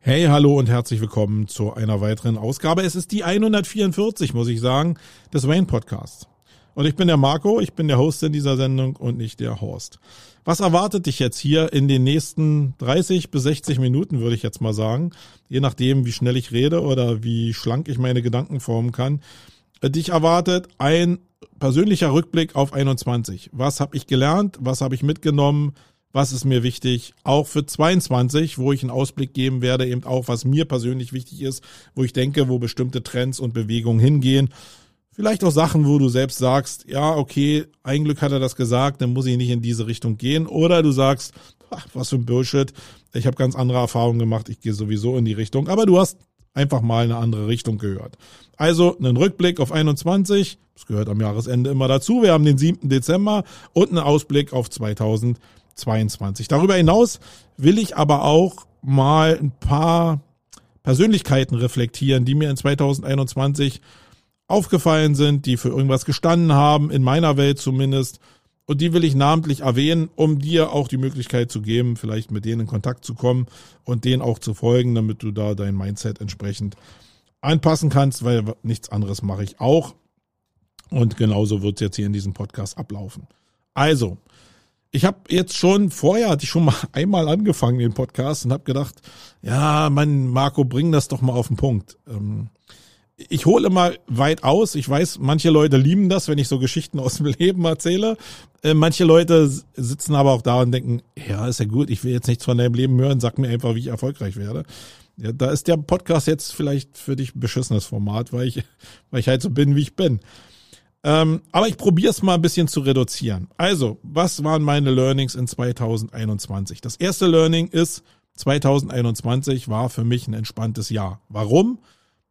Hey, hallo und herzlich willkommen zu einer weiteren Ausgabe. Es ist die 144, muss ich sagen, des Wayne Podcasts. Und ich bin der Marco, ich bin der Host in dieser Sendung und nicht der Horst. Was erwartet dich jetzt hier in den nächsten 30 bis 60 Minuten, würde ich jetzt mal sagen, je nachdem, wie schnell ich rede oder wie schlank ich meine Gedanken formen kann. Dich erwartet ein persönlicher Rückblick auf 21. Was habe ich gelernt? Was habe ich mitgenommen? Was ist mir wichtig, auch für 22, wo ich einen Ausblick geben werde, eben auch, was mir persönlich wichtig ist, wo ich denke, wo bestimmte Trends und Bewegungen hingehen. Vielleicht auch Sachen, wo du selbst sagst, ja, okay, ein Glück hat er das gesagt, dann muss ich nicht in diese Richtung gehen. Oder du sagst, ach, was für ein Bullshit, ich habe ganz andere Erfahrungen gemacht, ich gehe sowieso in die Richtung. Aber du hast einfach mal eine andere Richtung gehört. Also einen Rückblick auf 21, das gehört am Jahresende immer dazu. Wir haben den 7. Dezember und einen Ausblick auf 2000. 22. Darüber hinaus will ich aber auch mal ein paar Persönlichkeiten reflektieren, die mir in 2021 aufgefallen sind, die für irgendwas gestanden haben, in meiner Welt zumindest. Und die will ich namentlich erwähnen, um dir auch die Möglichkeit zu geben, vielleicht mit denen in Kontakt zu kommen und denen auch zu folgen, damit du da dein Mindset entsprechend anpassen kannst, weil nichts anderes mache ich auch. Und genauso wird es jetzt hier in diesem Podcast ablaufen. Also, ich habe jetzt schon, vorher hatte ich schon mal einmal angefangen, den Podcast, und habe gedacht, ja, mein Marco, bring das doch mal auf den Punkt. Ähm, ich hole mal weit aus. Ich weiß, manche Leute lieben das, wenn ich so Geschichten aus dem Leben erzähle. Äh, manche Leute sitzen aber auch da und denken, ja, ist ja gut, ich will jetzt nichts von deinem Leben hören, sag mir einfach, wie ich erfolgreich werde. Ja, da ist der Podcast jetzt vielleicht für dich ein beschissenes Format, weil ich, weil ich halt so bin, wie ich bin. Ähm, aber ich probiere es mal ein bisschen zu reduzieren. Also, was waren meine Learnings in 2021? Das erste Learning ist, 2021 war für mich ein entspanntes Jahr. Warum?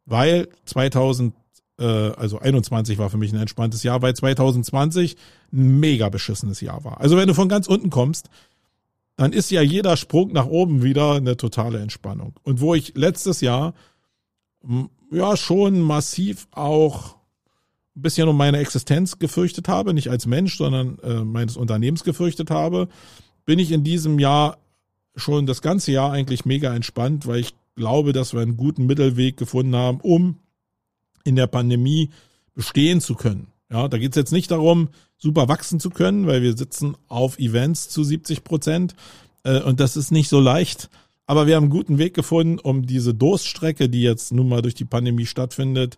Weil 2000, äh, also 21 war für mich ein entspanntes Jahr, weil 2020 ein mega beschissenes Jahr war. Also wenn du von ganz unten kommst, dann ist ja jeder Sprung nach oben wieder eine totale Entspannung. Und wo ich letztes Jahr ja schon massiv auch bisschen um meine Existenz gefürchtet habe, nicht als Mensch, sondern äh, meines Unternehmens gefürchtet habe, bin ich in diesem Jahr schon das ganze Jahr eigentlich mega entspannt, weil ich glaube, dass wir einen guten Mittelweg gefunden haben, um in der Pandemie bestehen zu können. Ja, da geht es jetzt nicht darum, super wachsen zu können, weil wir sitzen auf Events zu 70 Prozent äh, und das ist nicht so leicht. Aber wir haben einen guten Weg gefunden, um diese Durststrecke, die jetzt nun mal durch die Pandemie stattfindet,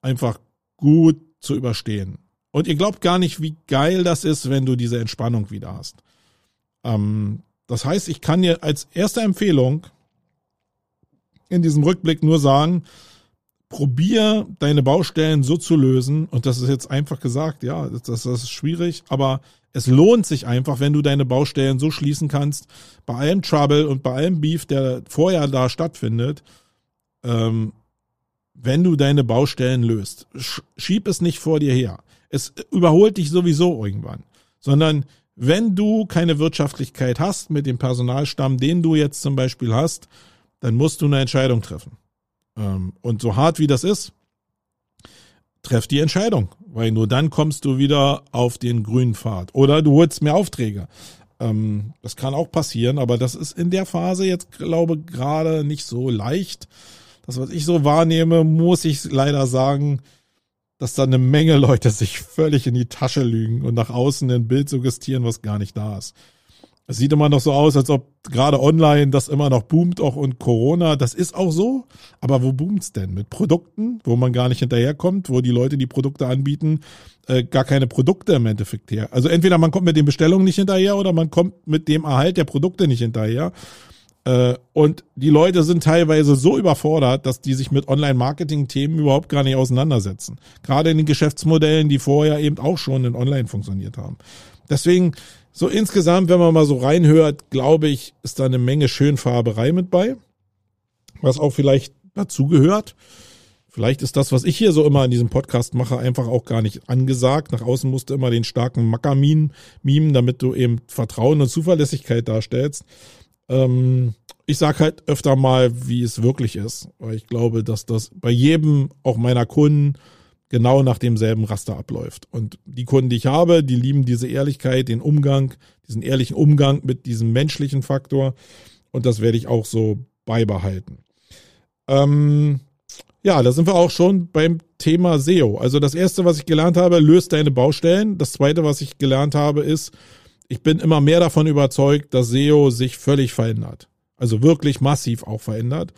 einfach gut zu überstehen. Und ihr glaubt gar nicht, wie geil das ist, wenn du diese Entspannung wieder hast. Ähm, das heißt, ich kann dir als erste Empfehlung in diesem Rückblick nur sagen, probier deine Baustellen so zu lösen. Und das ist jetzt einfach gesagt, ja, das, das ist schwierig, aber es lohnt sich einfach, wenn du deine Baustellen so schließen kannst, bei allem Trouble und bei allem Beef, der vorher da stattfindet, ähm, wenn du deine Baustellen löst. Schieb es nicht vor dir her. Es überholt dich sowieso irgendwann. Sondern wenn du keine Wirtschaftlichkeit hast mit dem Personalstamm, den du jetzt zum Beispiel hast, dann musst du eine Entscheidung treffen. Ähm, und so hart wie das ist, treff die Entscheidung, weil nur dann kommst du wieder auf den grünen Pfad. Oder du holst mehr Aufträge. Ähm, das kann auch passieren, aber das ist in der Phase jetzt, glaube ich, gerade nicht so leicht das, was ich so wahrnehme, muss ich leider sagen, dass da eine Menge Leute sich völlig in die Tasche lügen und nach außen ein Bild suggestieren, was gar nicht da ist. Es sieht immer noch so aus, als ob gerade online das immer noch boomt, auch und Corona, das ist auch so. Aber wo boomt's denn? Mit Produkten, wo man gar nicht hinterherkommt, wo die Leute, die Produkte anbieten, äh, gar keine Produkte im Endeffekt her. Also entweder man kommt mit den Bestellungen nicht hinterher oder man kommt mit dem Erhalt der Produkte nicht hinterher. Äh, und die Leute sind teilweise so überfordert, dass die sich mit Online-Marketing-Themen überhaupt gar nicht auseinandersetzen. Gerade in den Geschäftsmodellen, die vorher eben auch schon in Online funktioniert haben. Deswegen, so insgesamt, wenn man mal so reinhört, glaube ich, ist da eine Menge Schönfarberei mit bei. Was auch vielleicht dazugehört. Vielleicht ist das, was ich hier so immer in diesem Podcast mache, einfach auch gar nicht angesagt. Nach außen musst du immer den starken Macker-Meme, damit du eben Vertrauen und Zuverlässigkeit darstellst. Ähm, ich sag halt öfter mal, wie es wirklich ist, weil ich glaube, dass das bei jedem, auch meiner Kunden, genau nach demselben Raster abläuft. Und die Kunden, die ich habe, die lieben diese Ehrlichkeit, den Umgang, diesen ehrlichen Umgang mit diesem menschlichen Faktor. Und das werde ich auch so beibehalten. Ähm, ja, da sind wir auch schon beim Thema SEO. Also das erste, was ich gelernt habe, löst deine Baustellen. Das zweite, was ich gelernt habe, ist, ich bin immer mehr davon überzeugt, dass SEO sich völlig verändert. Also wirklich massiv auch verändert.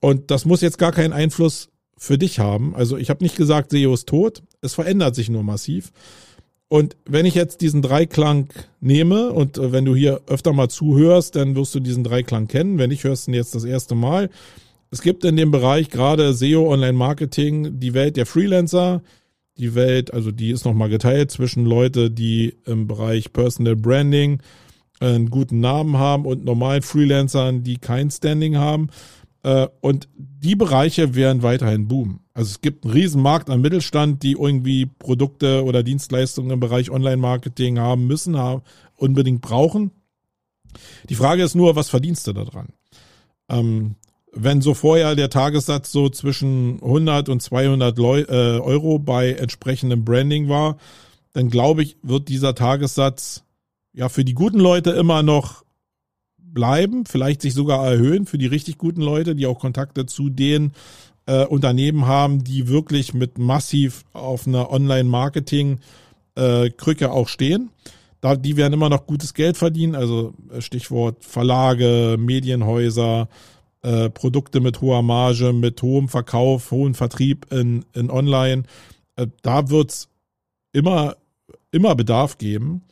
Und das muss jetzt gar keinen Einfluss für dich haben. Also ich habe nicht gesagt, SEO ist tot. Es verändert sich nur massiv. Und wenn ich jetzt diesen Dreiklang nehme und äh, wenn du hier öfter mal zuhörst, dann wirst du diesen Dreiklang kennen. Wenn nicht, hörst du ihn jetzt das erste Mal. Es gibt in dem Bereich gerade SEO, Online-Marketing, die Welt der Freelancer, die Welt, also die ist nochmal geteilt zwischen Leute, die im Bereich Personal Branding einen guten Namen haben und normalen Freelancern, die kein Standing haben. Äh, und die Bereiche werden weiterhin boomen. Also es gibt einen riesen Markt am Mittelstand, die irgendwie Produkte oder Dienstleistungen im Bereich Online-Marketing haben müssen, haben, unbedingt brauchen. Die Frage ist nur, was verdienst du da dran? Ähm, wenn so vorher der Tagessatz so zwischen 100 und 200 Leu äh, Euro bei entsprechendem Branding war, dann glaube ich, wird dieser Tagessatz ja für die guten Leute immer noch bleiben, vielleicht sich sogar erhöhen für die richtig guten Leute, die auch Kontakte zu den äh, Unternehmen haben, die wirklich mit massiv auf einer Online-Marketing-Krücke äh, auch stehen. Da, die werden immer noch gutes Geld verdienen, also äh, Stichwort Verlage, Medienhäuser, äh, Produkte mit hoher Marge, mit hohem Verkauf, hohen Vertrieb in, in Online. Äh, da wird's immer, immer Bedarf geben.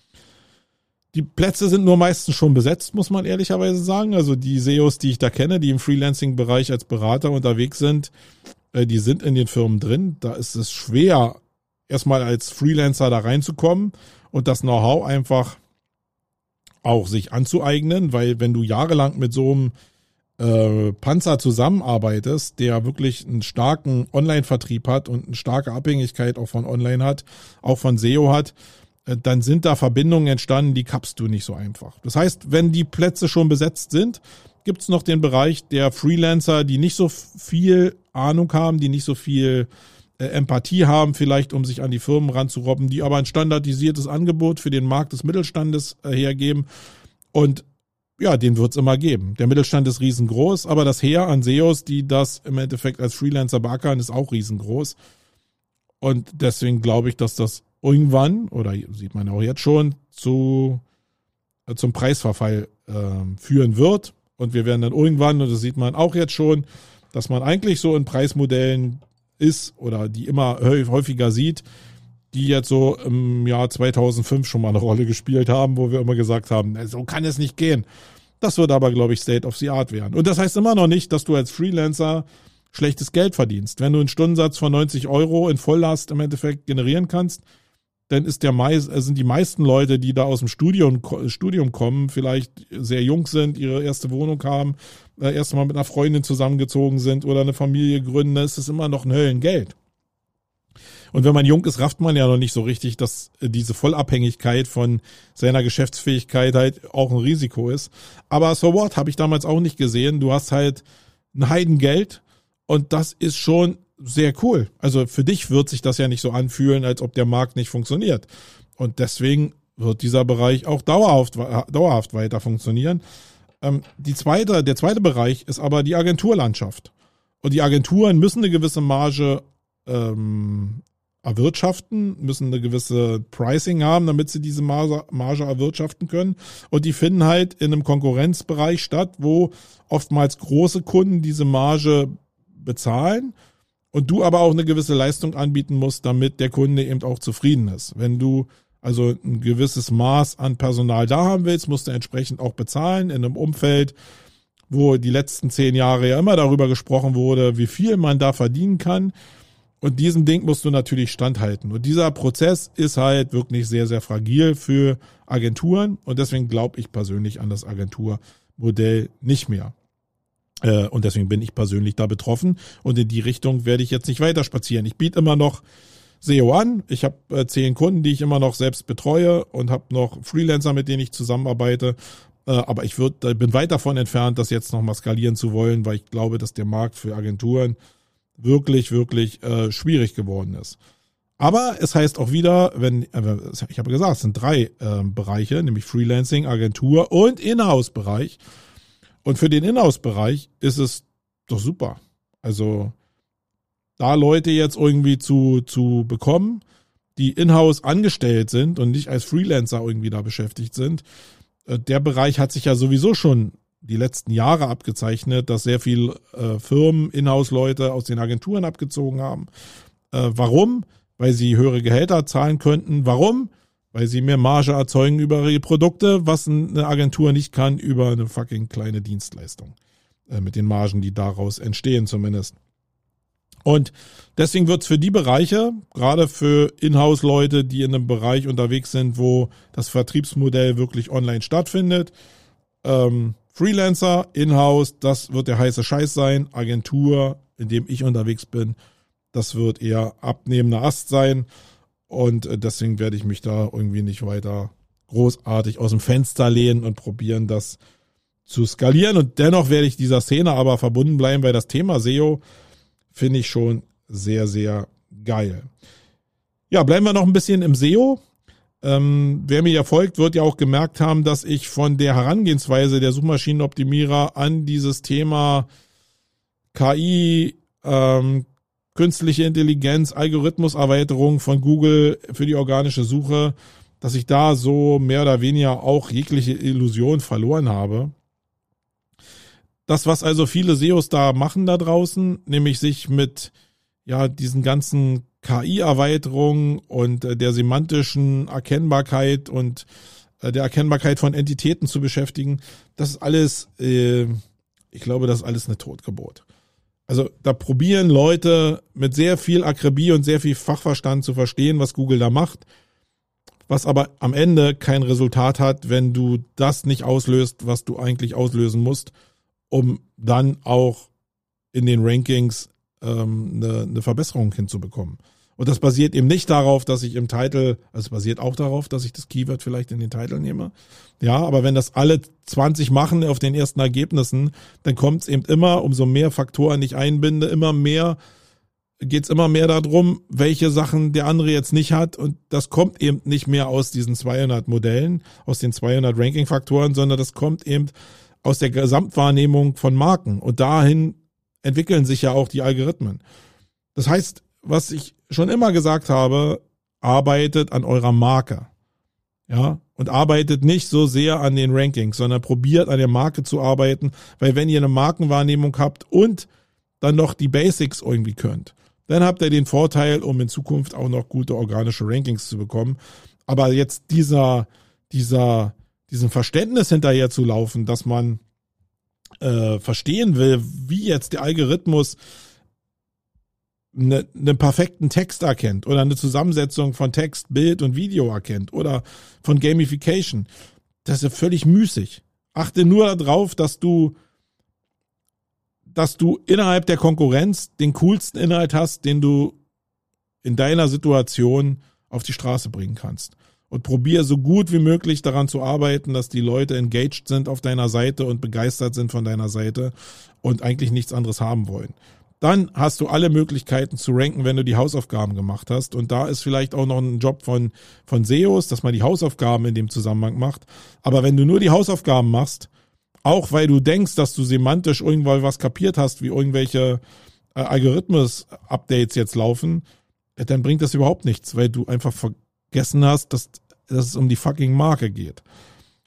Die Plätze sind nur meistens schon besetzt, muss man ehrlicherweise sagen. Also die SEOs, die ich da kenne, die im Freelancing-Bereich als Berater unterwegs sind, äh, die sind in den Firmen drin. Da ist es schwer, erstmal als Freelancer da reinzukommen und das Know-how einfach auch sich anzueignen, weil wenn du jahrelang mit so einem äh, Panzer zusammenarbeitest, der wirklich einen starken Online-Vertrieb hat und eine starke Abhängigkeit auch von Online hat, auch von SEO hat, äh, dann sind da Verbindungen entstanden, die kappst du nicht so einfach. Das heißt, wenn die Plätze schon besetzt sind, gibt's noch den Bereich der Freelancer, die nicht so viel Ahnung haben, die nicht so viel äh, Empathie haben, vielleicht um sich an die Firmen ranzurobben, die aber ein standardisiertes Angebot für den Markt des Mittelstandes äh, hergeben. Und ja, den wird's immer geben. Der Mittelstand ist riesengroß, aber das Heer an SEOs, die das im Endeffekt als Freelancer beackern, ist auch riesengroß. Und deswegen glaube ich, dass das irgendwann, oder sieht man auch jetzt schon, zu, äh, zum Preisverfall äh, führen wird. Und wir werden dann irgendwann, und das sieht man auch jetzt schon, dass man eigentlich so in Preismodellen ist oder die immer häufiger sieht, die jetzt so im Jahr 2005 schon mal eine Rolle gespielt haben, wo wir immer gesagt haben, so kann es nicht gehen. Das wird aber, glaube ich, State of the Art werden. Und das heißt immer noch nicht, dass du als Freelancer schlechtes Geld verdienst. Wenn du einen Stundensatz von 90 Euro in Volllast im Endeffekt generieren kannst, dann ist der meist, äh, sind die meisten Leute, die da aus dem Studium, Studium kommen, vielleicht sehr jung sind, ihre erste Wohnung haben, äh, erst mal mit einer Freundin zusammengezogen sind oder eine Familie gründen, ist es immer noch ein Höllengeld. Und wenn man jung ist, rafft man ja noch nicht so richtig, dass diese Vollabhängigkeit von seiner Geschäftsfähigkeit halt auch ein Risiko ist. Aber so what, habe ich damals auch nicht gesehen. Du hast halt ein Heidengeld und das ist schon sehr cool. Also für dich wird sich das ja nicht so anfühlen, als ob der Markt nicht funktioniert. Und deswegen wird dieser Bereich auch dauerhaft, dauerhaft weiter funktionieren. Ähm, die zweite, der zweite Bereich ist aber die Agenturlandschaft. Und die Agenturen müssen eine gewisse Marge ähm, erwirtschaften, müssen eine gewisse Pricing haben, damit sie diese Marge, erwirtschaften können. Und die finden halt in einem Konkurrenzbereich statt, wo oftmals große Kunden diese Marge bezahlen und du aber auch eine gewisse Leistung anbieten musst, damit der Kunde eben auch zufrieden ist. Wenn du also ein gewisses Maß an Personal da haben willst, musst du entsprechend auch bezahlen in einem Umfeld, wo die letzten zehn Jahre ja immer darüber gesprochen wurde, wie viel man da verdienen kann. Und diesem Ding musst du natürlich standhalten. Und dieser Prozess ist halt wirklich sehr, sehr fragil für Agenturen. Und deswegen glaube ich persönlich an das Agenturmodell nicht mehr. Äh, und deswegen bin ich persönlich da betroffen. Und in die Richtung werde ich jetzt nicht weiter spazieren. Ich biete immer noch SEO an. Ich habe äh, zehn Kunden, die ich immer noch selbst betreue und habe noch Freelancer, mit denen ich zusammenarbeite. Äh, aber ich würd, bin weit davon entfernt, das jetzt nochmal skalieren zu wollen, weil ich glaube, dass der Markt für Agenturen wirklich, wirklich äh, schwierig geworden ist. Aber es heißt auch wieder, wenn, äh, ich habe gesagt, es sind drei äh, Bereiche, nämlich Freelancing, Agentur und Inhouse-Bereich. Und für den Inhouse-Bereich ist es doch super. Also da Leute jetzt irgendwie zu, zu bekommen, die in-house angestellt sind und nicht als Freelancer irgendwie da beschäftigt sind, äh, der Bereich hat sich ja sowieso schon die letzten Jahre abgezeichnet, dass sehr viel äh, Firmen, Inhouse-Leute aus den Agenturen abgezogen haben. Äh, warum? Weil sie höhere Gehälter zahlen könnten. Warum? Weil sie mehr Marge erzeugen über ihre Produkte, was eine Agentur nicht kann über eine fucking kleine Dienstleistung. Äh, mit den Margen, die daraus entstehen zumindest. Und deswegen wird es für die Bereiche, gerade für Inhouse-Leute, die in einem Bereich unterwegs sind, wo das Vertriebsmodell wirklich online stattfindet, ähm, Freelancer, Inhouse, das wird der heiße Scheiß sein. Agentur, in dem ich unterwegs bin, das wird eher abnehmender Ast sein. Und äh, deswegen werde ich mich da irgendwie nicht weiter großartig aus dem Fenster lehnen und probieren, das zu skalieren. Und dennoch werde ich dieser Szene aber verbunden bleiben, weil das Thema SEO finde ich schon sehr, sehr geil. Ja, bleiben wir noch ein bisschen im SEO. Ähm, wer mir ja folgt, wird ja auch gemerkt haben, dass ich von der Herangehensweise der Suchmaschinenoptimierer an dieses Thema KI, ähm, künstliche Intelligenz, Algorithmuserweiterung von Google für die organische Suche, dass ich da so mehr oder weniger auch jegliche Illusion verloren habe. Das, was also viele SEOs da machen da draußen, nämlich sich mit ja diesen ganzen KI-Erweiterungen und äh, der semantischen Erkennbarkeit und äh, der Erkennbarkeit von Entitäten zu beschäftigen, das ist alles, äh, ich glaube, das ist alles eine Totgeburt. Also da probieren Leute mit sehr viel Akribie und sehr viel Fachverstand zu verstehen, was Google da macht, was aber am Ende kein Resultat hat, wenn du das nicht auslöst, was du eigentlich auslösen musst um dann auch in den Rankings ähm, eine, eine Verbesserung hinzubekommen. Und das basiert eben nicht darauf, dass ich im Titel, also es basiert auch darauf, dass ich das Keyword vielleicht in den Titel nehme. Ja, aber wenn das alle 20 machen auf den ersten Ergebnissen, dann kommt es eben immer, umso mehr Faktoren ich einbinde, immer mehr, geht es immer mehr darum, welche Sachen der andere jetzt nicht hat. Und das kommt eben nicht mehr aus diesen 200 Modellen, aus den 200 Ranking-Faktoren, sondern das kommt eben aus der Gesamtwahrnehmung von Marken. Und dahin entwickeln sich ja auch die Algorithmen. Das heißt, was ich schon immer gesagt habe, arbeitet an eurer Marke. Ja, und arbeitet nicht so sehr an den Rankings, sondern probiert an der Marke zu arbeiten, weil wenn ihr eine Markenwahrnehmung habt und dann noch die Basics irgendwie könnt, dann habt ihr den Vorteil, um in Zukunft auch noch gute organische Rankings zu bekommen. Aber jetzt dieser, dieser diesem Verständnis hinterher zu laufen, dass man äh, verstehen will, wie jetzt der Algorithmus eine, einen perfekten Text erkennt oder eine Zusammensetzung von Text, Bild und Video erkennt oder von Gamification. Das ist völlig müßig. Achte nur darauf, dass du, dass du innerhalb der Konkurrenz den coolsten Inhalt hast, den du in deiner Situation auf die Straße bringen kannst und probier so gut wie möglich daran zu arbeiten, dass die Leute engaged sind auf deiner Seite und begeistert sind von deiner Seite und eigentlich nichts anderes haben wollen. Dann hast du alle Möglichkeiten zu ranken, wenn du die Hausaufgaben gemacht hast. Und da ist vielleicht auch noch ein Job von, von SEOs, dass man die Hausaufgaben in dem Zusammenhang macht. Aber wenn du nur die Hausaufgaben machst, auch weil du denkst, dass du semantisch irgendwann was kapiert hast, wie irgendwelche äh, Algorithmus-Updates jetzt laufen, dann bringt das überhaupt nichts, weil du einfach vergessen hast, dass, dass es um die fucking Marke geht.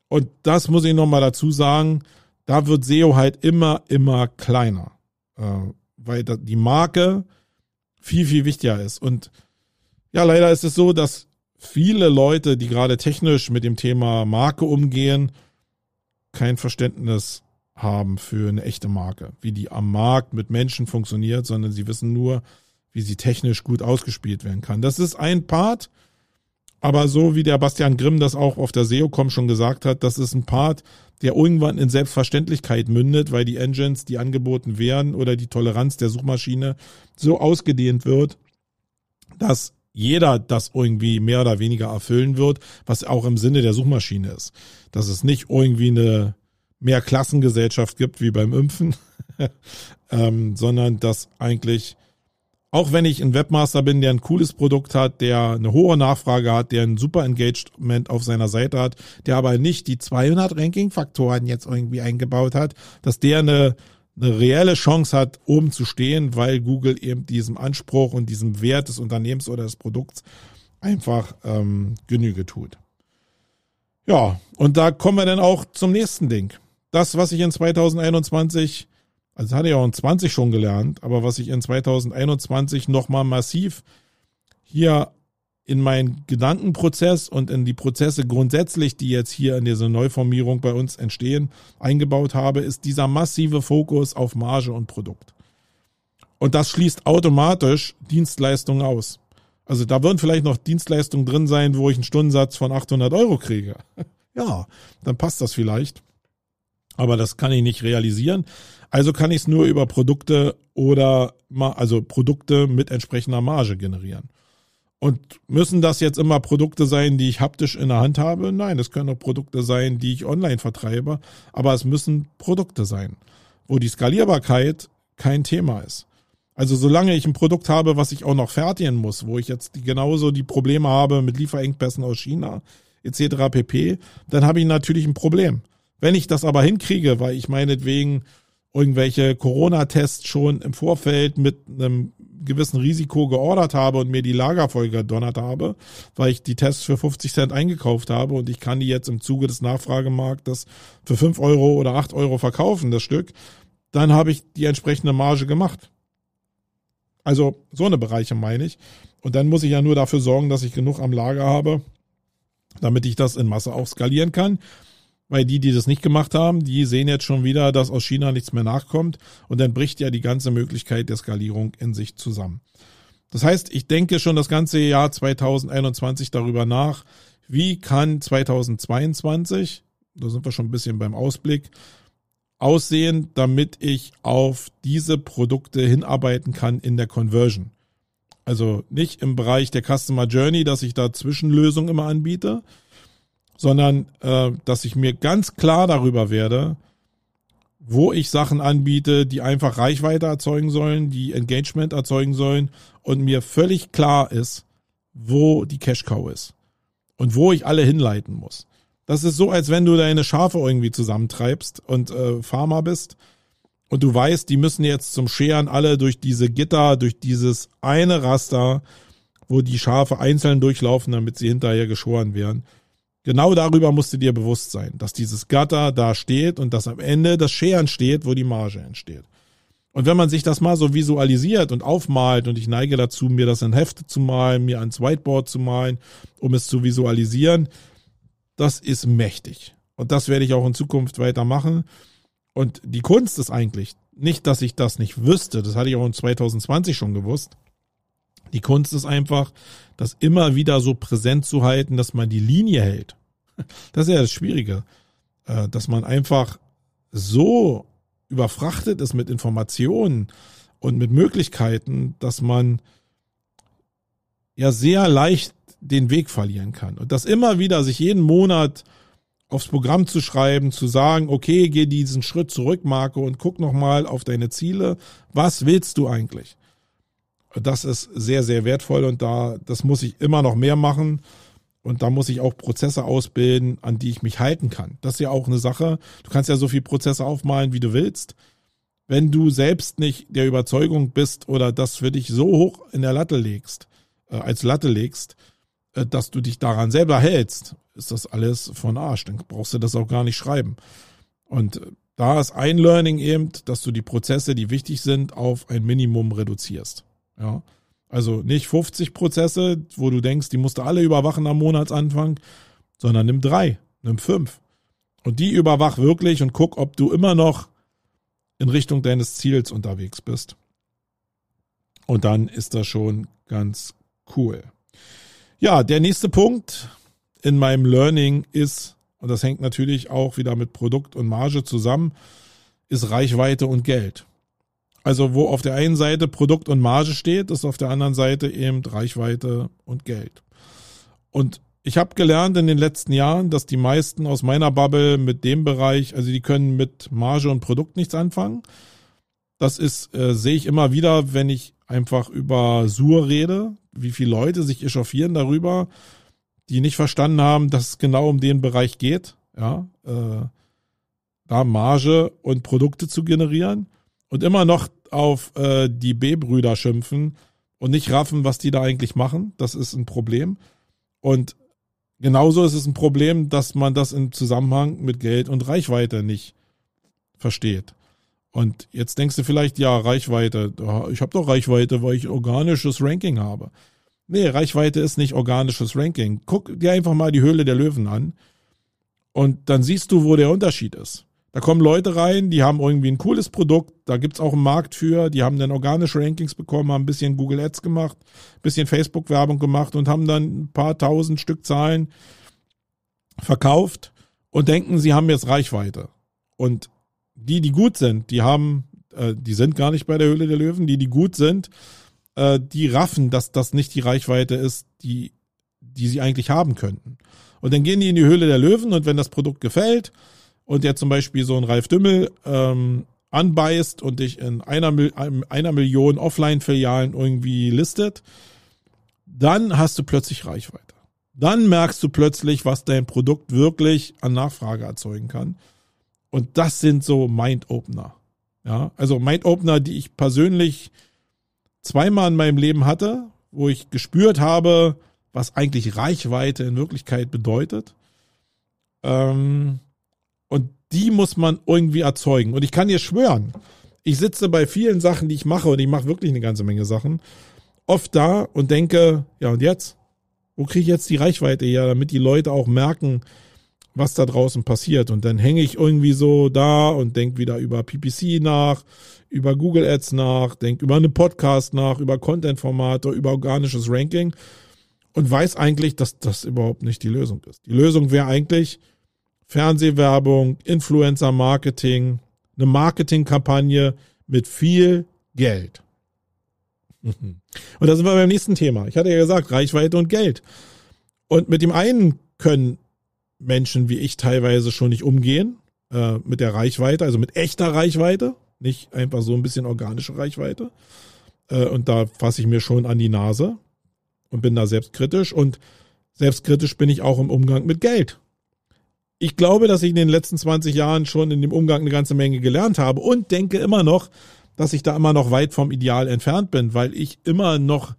Und das muss ich nochmal dazu sagen, da wird SEO halt immer, immer kleiner, äh, weil die Marke viel, viel wichtiger ist. Und ja, leider ist es so, dass viele Leute, die gerade technisch mit dem Thema Marke umgehen, kein Verständnis haben für eine echte Marke, wie die am Markt mit Menschen funktioniert, sondern sie wissen nur, wie sie technisch gut ausgespielt werden kann. Das ist ein Part, aber so wie der Bastian Grimm das auch auf der SEO-Com schon gesagt hat, das ist ein Part, der irgendwann in Selbstverständlichkeit mündet, weil die Engines, die angeboten werden oder die Toleranz der Suchmaschine so ausgedehnt wird, dass jeder das irgendwie mehr oder weniger erfüllen wird, was auch im Sinne der Suchmaschine ist. Dass es nicht irgendwie eine Mehrklassengesellschaft gibt wie beim Impfen, ähm, sondern dass eigentlich auch wenn ich ein Webmaster bin, der ein cooles Produkt hat, der eine hohe Nachfrage hat, der ein super Engagement auf seiner Seite hat, der aber nicht die 200 Ranking-Faktoren jetzt irgendwie eingebaut hat, dass der eine, eine reelle Chance hat, oben zu stehen, weil Google eben diesem Anspruch und diesem Wert des Unternehmens oder des Produkts einfach ähm, Genüge tut. Ja, und da kommen wir dann auch zum nächsten Ding. Das, was ich in 2021 also das hatte ich auch in 20 schon gelernt, aber was ich in 2021 nochmal massiv hier in meinen Gedankenprozess und in die Prozesse grundsätzlich, die jetzt hier in dieser Neuformierung bei uns entstehen, eingebaut habe, ist dieser massive Fokus auf Marge und Produkt. Und das schließt automatisch Dienstleistungen aus. Also da würden vielleicht noch Dienstleistungen drin sein, wo ich einen Stundensatz von 800 Euro kriege. Ja, dann passt das vielleicht. Aber das kann ich nicht realisieren. Also kann ich es nur über Produkte oder also Produkte mit entsprechender Marge generieren. Und müssen das jetzt immer Produkte sein, die ich haptisch in der Hand habe? Nein, es können auch Produkte sein, die ich online vertreibe, aber es müssen Produkte sein, wo die Skalierbarkeit kein Thema ist. Also solange ich ein Produkt habe, was ich auch noch fertigen muss, wo ich jetzt genauso die Probleme habe mit Lieferengpässen aus China etc. pp, dann habe ich natürlich ein Problem. Wenn ich das aber hinkriege, weil ich meinetwegen irgendwelche Corona-Tests schon im Vorfeld mit einem gewissen Risiko geordert habe und mir die Lager voll gedonnert habe, weil ich die Tests für 50 Cent eingekauft habe und ich kann die jetzt im Zuge des Nachfragemarktes für 5 Euro oder 8 Euro verkaufen, das Stück, dann habe ich die entsprechende Marge gemacht. Also so eine Bereiche meine ich. Und dann muss ich ja nur dafür sorgen, dass ich genug am Lager habe, damit ich das in Masse auch skalieren kann. Weil die, die das nicht gemacht haben, die sehen jetzt schon wieder, dass aus China nichts mehr nachkommt und dann bricht ja die ganze Möglichkeit der Skalierung in sich zusammen. Das heißt, ich denke schon das ganze Jahr 2021 darüber nach, wie kann 2022, da sind wir schon ein bisschen beim Ausblick, aussehen, damit ich auf diese Produkte hinarbeiten kann in der Conversion. Also nicht im Bereich der Customer Journey, dass ich da Zwischenlösungen immer anbiete, sondern äh, dass ich mir ganz klar darüber werde, wo ich Sachen anbiete, die einfach Reichweite erzeugen sollen, die Engagement erzeugen sollen und mir völlig klar ist, wo die Cash Cow ist und wo ich alle hinleiten muss. Das ist so, als wenn du deine Schafe irgendwie zusammentreibst und äh, Farmer bist und du weißt, die müssen jetzt zum Scheren alle durch diese Gitter, durch dieses eine Raster, wo die Schafe einzeln durchlaufen, damit sie hinterher geschoren werden. Genau darüber musst du dir bewusst sein, dass dieses Gatter da steht und dass am Ende das Scheren steht, wo die Marge entsteht. Und wenn man sich das mal so visualisiert und aufmalt, und ich neige dazu, mir das in Hefte zu malen, mir ans Whiteboard zu malen, um es zu visualisieren, das ist mächtig. Und das werde ich auch in Zukunft weitermachen. Und die Kunst ist eigentlich nicht, dass ich das nicht wüsste, das hatte ich auch in 2020 schon gewusst, die Kunst ist einfach, das immer wieder so präsent zu halten, dass man die Linie hält. Das ist ja das Schwierige, äh, dass man einfach so überfrachtet ist mit Informationen und mit Möglichkeiten, dass man ja sehr leicht den Weg verlieren kann. Und das immer wieder sich jeden Monat aufs Programm zu schreiben, zu sagen, okay, geh diesen Schritt zurück, Marco, und guck nochmal auf deine Ziele. Was willst du eigentlich? Das ist sehr, sehr wertvoll und da, das muss ich immer noch mehr machen. Und da muss ich auch Prozesse ausbilden, an die ich mich halten kann. Das ist ja auch eine Sache. Du kannst ja so viele Prozesse aufmalen, wie du willst. Wenn du selbst nicht der Überzeugung bist oder das für dich so hoch in der Latte legst, äh, als Latte legst, äh, dass du dich daran selber hältst, ist das alles von Arsch. Dann brauchst du das auch gar nicht schreiben. Und äh, da ist ein Learning eben, dass du die Prozesse, die wichtig sind, auf ein Minimum reduzierst. Ja. Also nicht 50 Prozesse, wo du denkst, die musst du alle überwachen am Monatsanfang, sondern nimm drei, nimm fünf. Und die überwach wirklich und guck, ob du immer noch in Richtung deines Ziels unterwegs bist. Und dann ist das schon ganz cool. Ja, der nächste Punkt in meinem Learning ist, und das hängt natürlich auch wieder mit Produkt und Marge zusammen, ist Reichweite und Geld. Also wo auf der einen Seite Produkt und Marge steht, ist auf der anderen Seite eben Reichweite und Geld. Und ich habe gelernt in den letzten Jahren, dass die meisten aus meiner Bubble mit dem Bereich, also die können mit Marge und Produkt nichts anfangen. Das ist, äh, sehe ich immer wieder, wenn ich einfach über Sur rede, wie viele Leute sich echauffieren darüber, die nicht verstanden haben, dass es genau um den Bereich geht, ja, äh, da Marge und Produkte zu generieren und immer noch auf äh, die B-Brüder schimpfen und nicht raffen, was die da eigentlich machen. Das ist ein Problem. Und genauso ist es ein Problem, dass man das im Zusammenhang mit Geld und Reichweite nicht versteht. Und jetzt denkst du vielleicht, ja, Reichweite, ich habe doch Reichweite, weil ich organisches Ranking habe. Nee, Reichweite ist nicht organisches Ranking. Guck dir einfach mal die Höhle der Löwen an und dann siehst du, wo der Unterschied ist. Da kommen Leute rein, die haben irgendwie ein cooles Produkt, da gibt's auch einen Markt für, die haben dann organische Rankings bekommen, haben ein bisschen Google Ads gemacht, ein bisschen Facebook-Werbung gemacht und haben dann ein paar tausend Stück Zahlen verkauft und denken, sie haben jetzt Reichweite. Und die, die gut sind, die haben, äh, die sind gar nicht bei der Höhle der Löwen, die, die gut sind, äh, die raffen, dass das nicht die Reichweite ist, die, die sie eigentlich haben könnten. Und dann gehen die in die Höhle der Löwen und wenn das Produkt gefällt, und der zum Beispiel so ein Ralf Dümmel ähm, anbeißt und dich in einer, einer Million Offline-Filialen irgendwie listet, dann hast du plötzlich Reichweite. Dann merkst du plötzlich, was dein Produkt wirklich an Nachfrage erzeugen kann. Und das sind so Mind-Opener. Ja, also Mind-Opener, die ich persönlich zweimal in meinem Leben hatte, wo ich gespürt habe, was eigentlich Reichweite in Wirklichkeit bedeutet. Ähm, und die muss man irgendwie erzeugen. Und ich kann dir schwören, ich sitze bei vielen Sachen, die ich mache, und ich mache wirklich eine ganze Menge Sachen, oft da und denke, ja und jetzt? Wo kriege ich jetzt die Reichweite her, damit die Leute auch merken, was da draußen passiert. Und dann hänge ich irgendwie so da und denke wieder über PPC nach, über Google Ads nach, denke über eine Podcast nach, über Content-Formate, über organisches Ranking und weiß eigentlich, dass das überhaupt nicht die Lösung ist. Die Lösung wäre eigentlich, Fernsehwerbung, Influencer-Marketing, eine Marketingkampagne mit viel Geld. Und da sind wir beim nächsten Thema. Ich hatte ja gesagt, Reichweite und Geld. Und mit dem einen können Menschen wie ich teilweise schon nicht umgehen, äh, mit der Reichweite, also mit echter Reichweite, nicht einfach so ein bisschen organische Reichweite. Äh, und da fasse ich mir schon an die Nase und bin da selbstkritisch. Und selbstkritisch bin ich auch im Umgang mit Geld ich glaube, dass ich in den letzten 20 Jahren schon in dem Umgang eine ganze Menge gelernt habe und denke immer noch, dass ich da immer noch weit vom Ideal entfernt bin, weil ich immer noch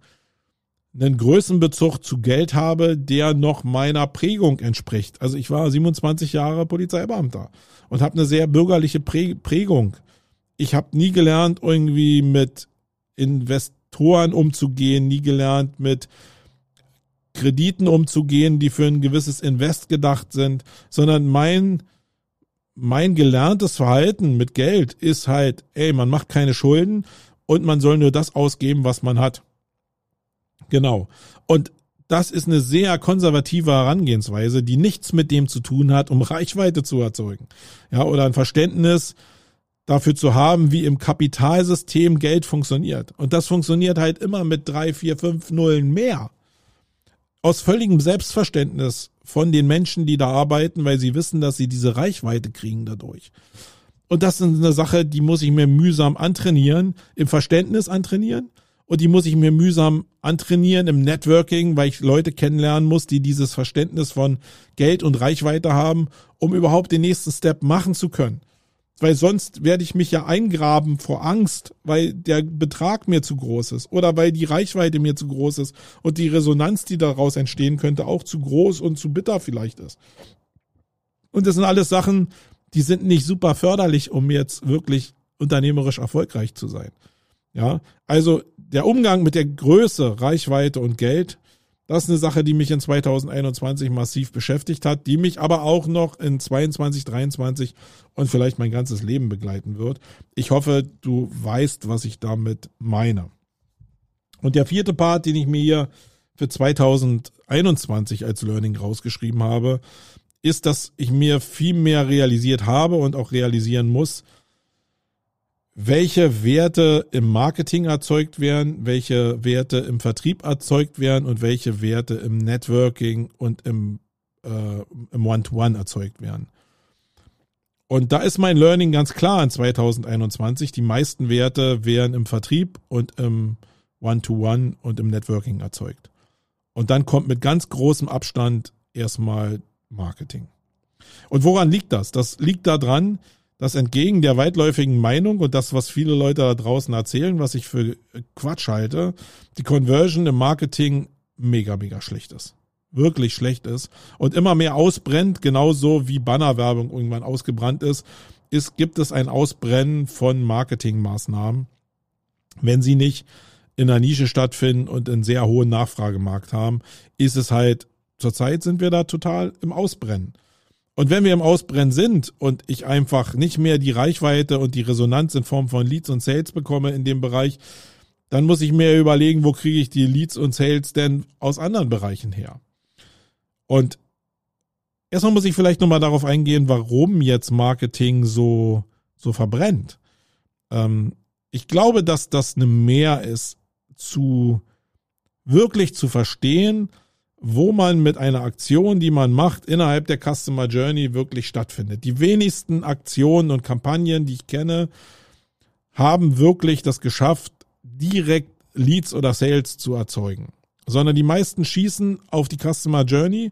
einen Größenbezug zu Geld habe, der noch meiner Prägung entspricht. Also ich war 27 Jahre Polizeibeamter und habe eine sehr bürgerliche Prägung. Ich habe nie gelernt, irgendwie mit Investoren umzugehen, nie gelernt, mit Krediten umzugehen, die für ein gewisses Invest gedacht sind, sondern mein, mein gelerntes Verhalten mit Geld ist halt, ey, man macht keine Schulden und man soll nur das ausgeben, was man hat. Genau. Und das ist eine sehr konservative Herangehensweise, die nichts mit dem zu tun hat, um Reichweite zu erzeugen. Ja, oder ein Verständnis dafür zu haben, wie im Kapitalsystem Geld funktioniert. Und das funktioniert halt immer mit drei, vier, fünf Nullen mehr aus völligem Selbstverständnis von den Menschen, die da arbeiten, weil sie wissen, dass sie diese Reichweite kriegen dadurch. Und das ist eine Sache, die muss ich mir mühsam antrainieren, im Verständnis antrainieren. Und die muss ich mir mühsam antrainieren im Networking, weil ich Leute kennenlernen muss, die dieses Verständnis von Geld und Reichweite haben, um überhaupt den nächsten Step machen zu können weil sonst werde ich mich ja eingraben vor Angst, weil der Betrag mir zu groß ist oder weil die Reichweite mir zu groß ist und die Resonanz, die daraus entstehen könnte, auch zu groß und zu bitter vielleicht ist. Und das sind alles Sachen, die sind nicht super förderlich, um jetzt wirklich unternehmerisch erfolgreich zu sein. Ja, also der Umgang mit der Größe, Reichweite und Geld das ist eine Sache, die mich in 2021 massiv beschäftigt hat, die mich aber auch noch in 22, 23 und vielleicht mein ganzes Leben begleiten wird. Ich hoffe, du weißt, was ich damit meine. Und der vierte Part, den ich mir hier für 2021 als Learning rausgeschrieben habe, ist, dass ich mir viel mehr realisiert habe und auch realisieren muss, welche Werte im Marketing erzeugt werden, welche Werte im Vertrieb erzeugt werden und welche Werte im Networking und im, äh, im One-to-One erzeugt werden. Und da ist mein Learning ganz klar in 2021. Die meisten Werte werden im Vertrieb und im One-to-One -One und im Networking erzeugt. Und dann kommt mit ganz großem Abstand erstmal Marketing. Und woran liegt das? Das liegt daran, dass entgegen der weitläufigen Meinung und das, was viele Leute da draußen erzählen, was ich für Quatsch halte, die Conversion im Marketing mega, mega schlecht ist. Wirklich schlecht ist und immer mehr ausbrennt, genauso wie Bannerwerbung irgendwann ausgebrannt ist, ist, gibt es ein Ausbrennen von Marketingmaßnahmen, wenn sie nicht in der Nische stattfinden und einen sehr hohen Nachfragemarkt haben, ist es halt, zurzeit sind wir da total im Ausbrennen. Und wenn wir im Ausbrennen sind und ich einfach nicht mehr die Reichweite und die Resonanz in Form von Leads und Sales bekomme in dem Bereich, dann muss ich mir überlegen, wo kriege ich die Leads und Sales denn aus anderen Bereichen her. Und erstmal muss ich vielleicht nochmal darauf eingehen, warum jetzt Marketing so, so verbrennt. Ähm, ich glaube, dass das eine Mehr ist, zu wirklich zu verstehen, wo man mit einer Aktion, die man macht, innerhalb der Customer Journey wirklich stattfindet. Die wenigsten Aktionen und Kampagnen, die ich kenne, haben wirklich das geschafft, direkt Leads oder Sales zu erzeugen. Sondern die meisten schießen auf die Customer Journey.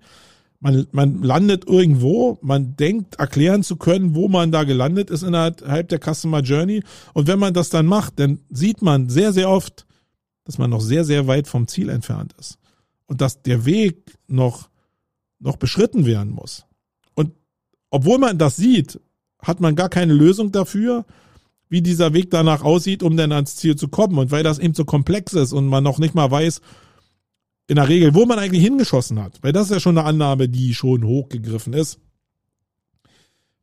Man, man landet irgendwo, man denkt erklären zu können, wo man da gelandet ist innerhalb der Customer Journey. Und wenn man das dann macht, dann sieht man sehr, sehr oft, dass man noch sehr, sehr weit vom Ziel entfernt ist und dass der Weg noch, noch beschritten werden muss. Und obwohl man das sieht, hat man gar keine Lösung dafür, wie dieser Weg danach aussieht, um dann ans Ziel zu kommen. Und weil das eben so komplex ist und man noch nicht mal weiß, in der Regel, wo man eigentlich hingeschossen hat, weil das ist ja schon eine Annahme, die schon hochgegriffen ist,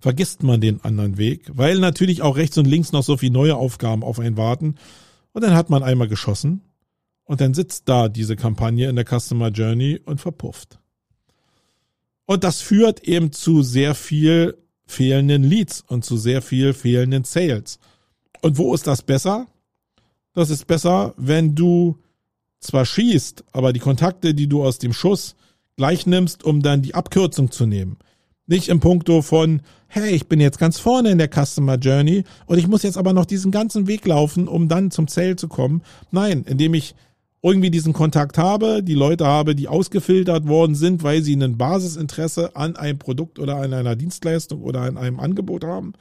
vergisst man den anderen Weg, weil natürlich auch rechts und links noch so viele neue Aufgaben auf einen warten. Und dann hat man einmal geschossen und dann sitzt da diese Kampagne in der Customer Journey und verpufft. Und das führt eben zu sehr viel fehlenden Leads und zu sehr viel fehlenden Sales. Und wo ist das besser? Das ist besser, wenn du zwar schießt, aber die Kontakte, die du aus dem Schuss gleich nimmst, um dann die Abkürzung zu nehmen. Nicht im Punkto von, hey, ich bin jetzt ganz vorne in der Customer Journey und ich muss jetzt aber noch diesen ganzen Weg laufen, um dann zum Sale zu kommen. Nein, indem ich irgendwie diesen Kontakt habe, die Leute habe, die ausgefiltert worden sind, weil sie ein Basisinteresse an einem Produkt oder an einer Dienstleistung oder an einem Angebot haben.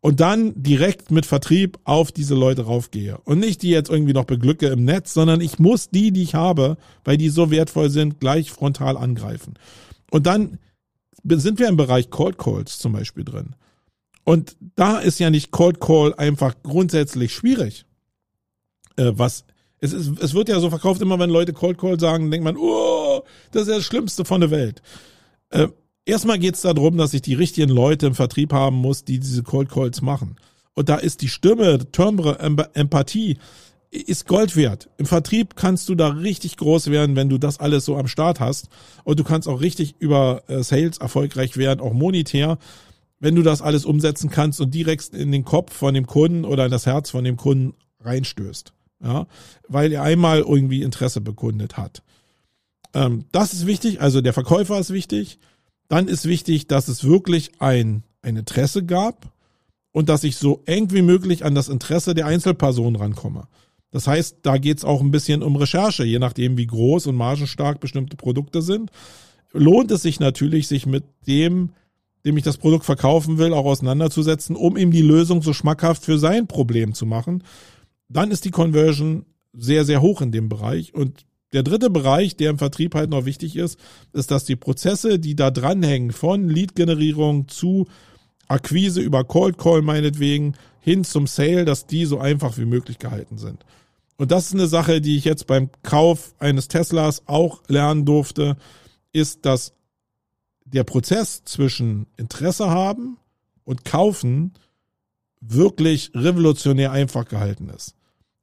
Und dann direkt mit Vertrieb auf diese Leute raufgehe. Und nicht die jetzt irgendwie noch beglücke im Netz, sondern ich muss die, die ich habe, weil die so wertvoll sind, gleich frontal angreifen. Und dann sind wir im Bereich Cold Calls zum Beispiel drin. Und da ist ja nicht Cold Call einfach grundsätzlich schwierig. Äh, was es, ist, es wird ja so verkauft, immer wenn Leute Cold Call sagen, denkt man, oh, das ist ja das Schlimmste von der Welt. Äh, erstmal geht es darum, dass ich die richtigen Leute im Vertrieb haben muss, die diese Cold Calls machen. Und da ist die Stimme, Timbre, Empathie, ist Gold wert. Im Vertrieb kannst du da richtig groß werden, wenn du das alles so am Start hast. Und du kannst auch richtig über äh, Sales erfolgreich werden, auch monetär, wenn du das alles umsetzen kannst und direkt in den Kopf von dem Kunden oder in das Herz von dem Kunden reinstößt ja, weil er einmal irgendwie Interesse bekundet hat. Ähm, das ist wichtig, also der Verkäufer ist wichtig. Dann ist wichtig, dass es wirklich ein, ein Interesse gab und dass ich so eng wie möglich an das Interesse der Einzelperson rankomme. Das heißt, da geht es auch ein bisschen um Recherche, je nachdem, wie groß und margenstark bestimmte Produkte sind. Lohnt es sich natürlich, sich mit dem, dem ich das Produkt verkaufen will, auch auseinanderzusetzen, um ihm die Lösung so schmackhaft für sein Problem zu machen dann ist die Conversion sehr, sehr hoch in dem Bereich. Und der dritte Bereich, der im Vertrieb halt noch wichtig ist, ist, dass die Prozesse, die da dranhängen, von Lead-Generierung zu Akquise über Cold Call meinetwegen hin zum Sale, dass die so einfach wie möglich gehalten sind. Und das ist eine Sache, die ich jetzt beim Kauf eines Teslas auch lernen durfte, ist, dass der Prozess zwischen Interesse haben und kaufen wirklich revolutionär einfach gehalten ist.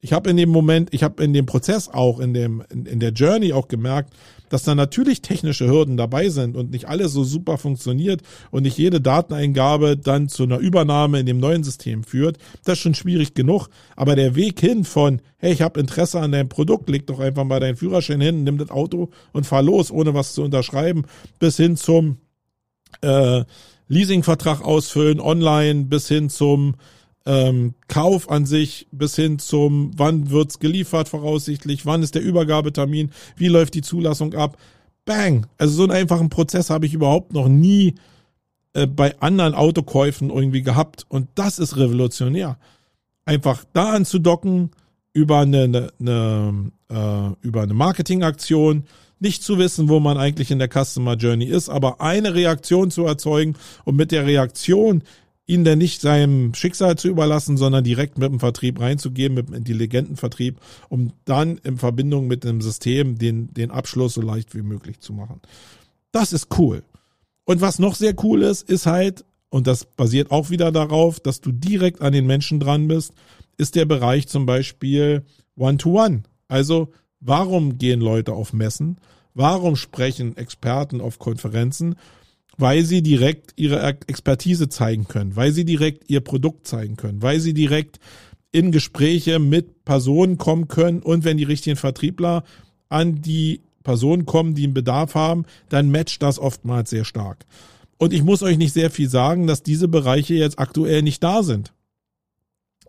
Ich habe in dem Moment, ich habe in dem Prozess auch, in dem, in, in, der Journey auch gemerkt, dass da natürlich technische Hürden dabei sind und nicht alles so super funktioniert und nicht jede Dateneingabe dann zu einer Übernahme in dem neuen System führt. Das ist schon schwierig genug. Aber der Weg hin von, hey, ich habe Interesse an deinem Produkt, leg doch einfach mal deinen Führerschein hin, nimm das Auto und fahr los, ohne was zu unterschreiben, bis hin zum, äh, Leasingvertrag ausfüllen, online bis hin zum ähm, Kauf an sich, bis hin zum, wann wird's geliefert voraussichtlich, wann ist der Übergabetermin, wie läuft die Zulassung ab. Bang! Also so einen einfachen Prozess habe ich überhaupt noch nie äh, bei anderen Autokäufen irgendwie gehabt. Und das ist revolutionär. Einfach da anzudocken über eine, eine, eine äh, über eine Marketingaktion, nicht zu wissen, wo man eigentlich in der Customer Journey ist, aber eine Reaktion zu erzeugen und mit der Reaktion ihn dann nicht seinem Schicksal zu überlassen, sondern direkt mit dem Vertrieb reinzugeben, mit einem intelligenten Vertrieb, um dann in Verbindung mit dem System den, den Abschluss so leicht wie möglich zu machen. Das ist cool. Und was noch sehr cool ist, ist halt, und das basiert auch wieder darauf, dass du direkt an den Menschen dran bist, ist der Bereich zum Beispiel One-to-One. -One. Also, warum gehen Leute auf Messen? Warum sprechen Experten auf Konferenzen? Weil sie direkt ihre Expertise zeigen können, weil sie direkt ihr Produkt zeigen können, weil sie direkt in Gespräche mit Personen kommen können und wenn die richtigen Vertriebler an die Personen kommen, die einen Bedarf haben, dann matcht das oftmals sehr stark. Und ich muss euch nicht sehr viel sagen, dass diese Bereiche jetzt aktuell nicht da sind.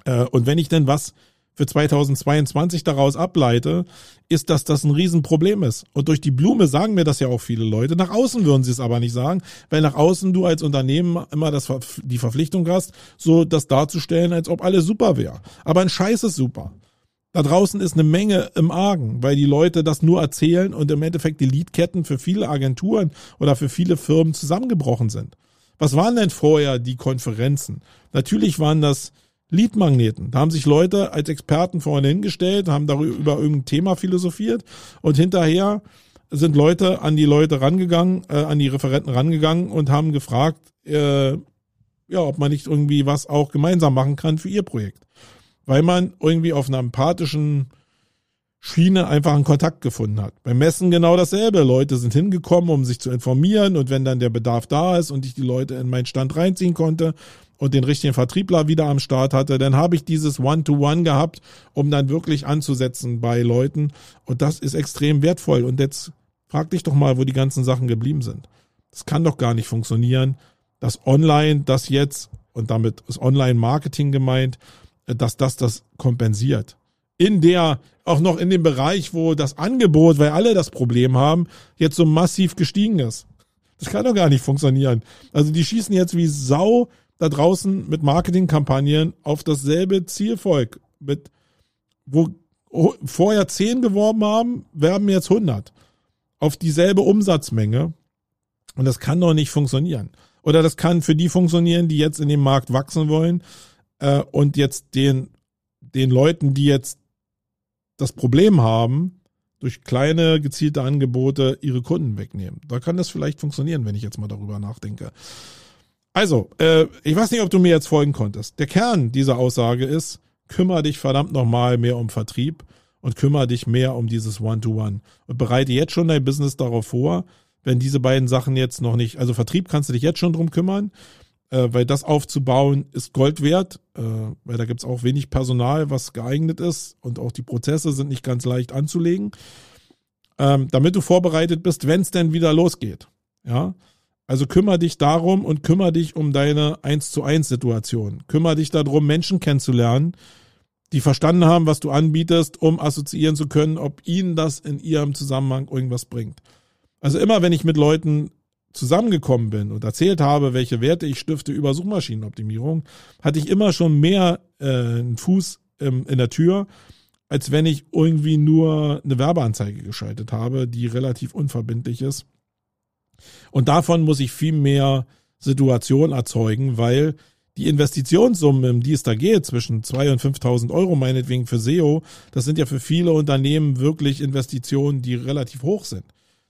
Äh, und wenn ich denn was für 2022 daraus ableite, ist, dass das ein Riesenproblem ist. Und durch die Blume sagen mir das ja auch viele Leute. Nach außen würden sie es aber nicht sagen, weil nach außen du als Unternehmen immer das, die Verpflichtung hast, so das darzustellen, als ob alles super wäre. Aber ein Scheiß ist super. Da draußen ist eine Menge im Argen, weil die Leute das nur erzählen und im Endeffekt die Leadketten für viele Agenturen oder für viele Firmen zusammengebrochen sind. Was waren denn vorher die Konferenzen? Natürlich waren das Leadmagneten. Da haben sich Leute als Experten vorne hingestellt, haben darüber über irgendein Thema philosophiert und hinterher sind Leute an die Leute rangegangen, äh, an die Referenten rangegangen und haben gefragt, äh, ja, ob man nicht irgendwie was auch gemeinsam machen kann für ihr Projekt. Weil man irgendwie auf einer empathischen Schiene einfach einen Kontakt gefunden hat. Beim Messen genau dasselbe. Leute sind hingekommen, um sich zu informieren und wenn dann der Bedarf da ist und ich die Leute in meinen Stand reinziehen konnte und den richtigen Vertriebler wieder am Start hatte, dann habe ich dieses One-to-One -One gehabt, um dann wirklich anzusetzen bei Leuten und das ist extrem wertvoll und jetzt frag dich doch mal, wo die ganzen Sachen geblieben sind. Das kann doch gar nicht funktionieren, dass online das jetzt und damit ist Online-Marketing gemeint, dass das das kompensiert in der, auch noch in dem Bereich, wo das Angebot, weil alle das Problem haben, jetzt so massiv gestiegen ist. Das kann doch gar nicht funktionieren. Also die schießen jetzt wie Sau da draußen mit Marketingkampagnen auf dasselbe Zielvolk, mit, wo vorher 10 geworben haben, werben jetzt 100. Auf dieselbe Umsatzmenge. Und das kann doch nicht funktionieren. Oder das kann für die funktionieren, die jetzt in dem Markt wachsen wollen äh, und jetzt den, den Leuten, die jetzt das Problem haben, durch kleine gezielte Angebote ihre Kunden wegnehmen. Da kann das vielleicht funktionieren, wenn ich jetzt mal darüber nachdenke. Also, äh, ich weiß nicht, ob du mir jetzt folgen konntest. Der Kern dieser Aussage ist, kümmere dich verdammt nochmal mehr um Vertrieb und kümmere dich mehr um dieses One-to-One. -One. Und bereite jetzt schon dein Business darauf vor, wenn diese beiden Sachen jetzt noch nicht, also Vertrieb kannst du dich jetzt schon drum kümmern, äh, weil das aufzubauen ist Gold wert, äh, weil da gibt's auch wenig Personal, was geeignet ist und auch die Prozesse sind nicht ganz leicht anzulegen, ähm, damit du vorbereitet bist, wenn es denn wieder losgeht. Ja, also kümmere dich darum und kümmere dich um deine 1 zu 1 Situation. Kümmere dich darum, Menschen kennenzulernen, die verstanden haben, was du anbietest, um assoziieren zu können, ob ihnen das in ihrem Zusammenhang irgendwas bringt. Also immer, wenn ich mit Leuten zusammengekommen bin und erzählt habe, welche Werte ich stifte über Suchmaschinenoptimierung, hatte ich immer schon mehr äh, einen Fuß ähm, in der Tür, als wenn ich irgendwie nur eine Werbeanzeige geschaltet habe, die relativ unverbindlich ist. Und davon muss ich viel mehr Situation erzeugen, weil die Investitionssummen, um die es da geht, zwischen 2.000 und 5.000 Euro meinetwegen für SEO, das sind ja für viele Unternehmen wirklich Investitionen, die relativ hoch sind.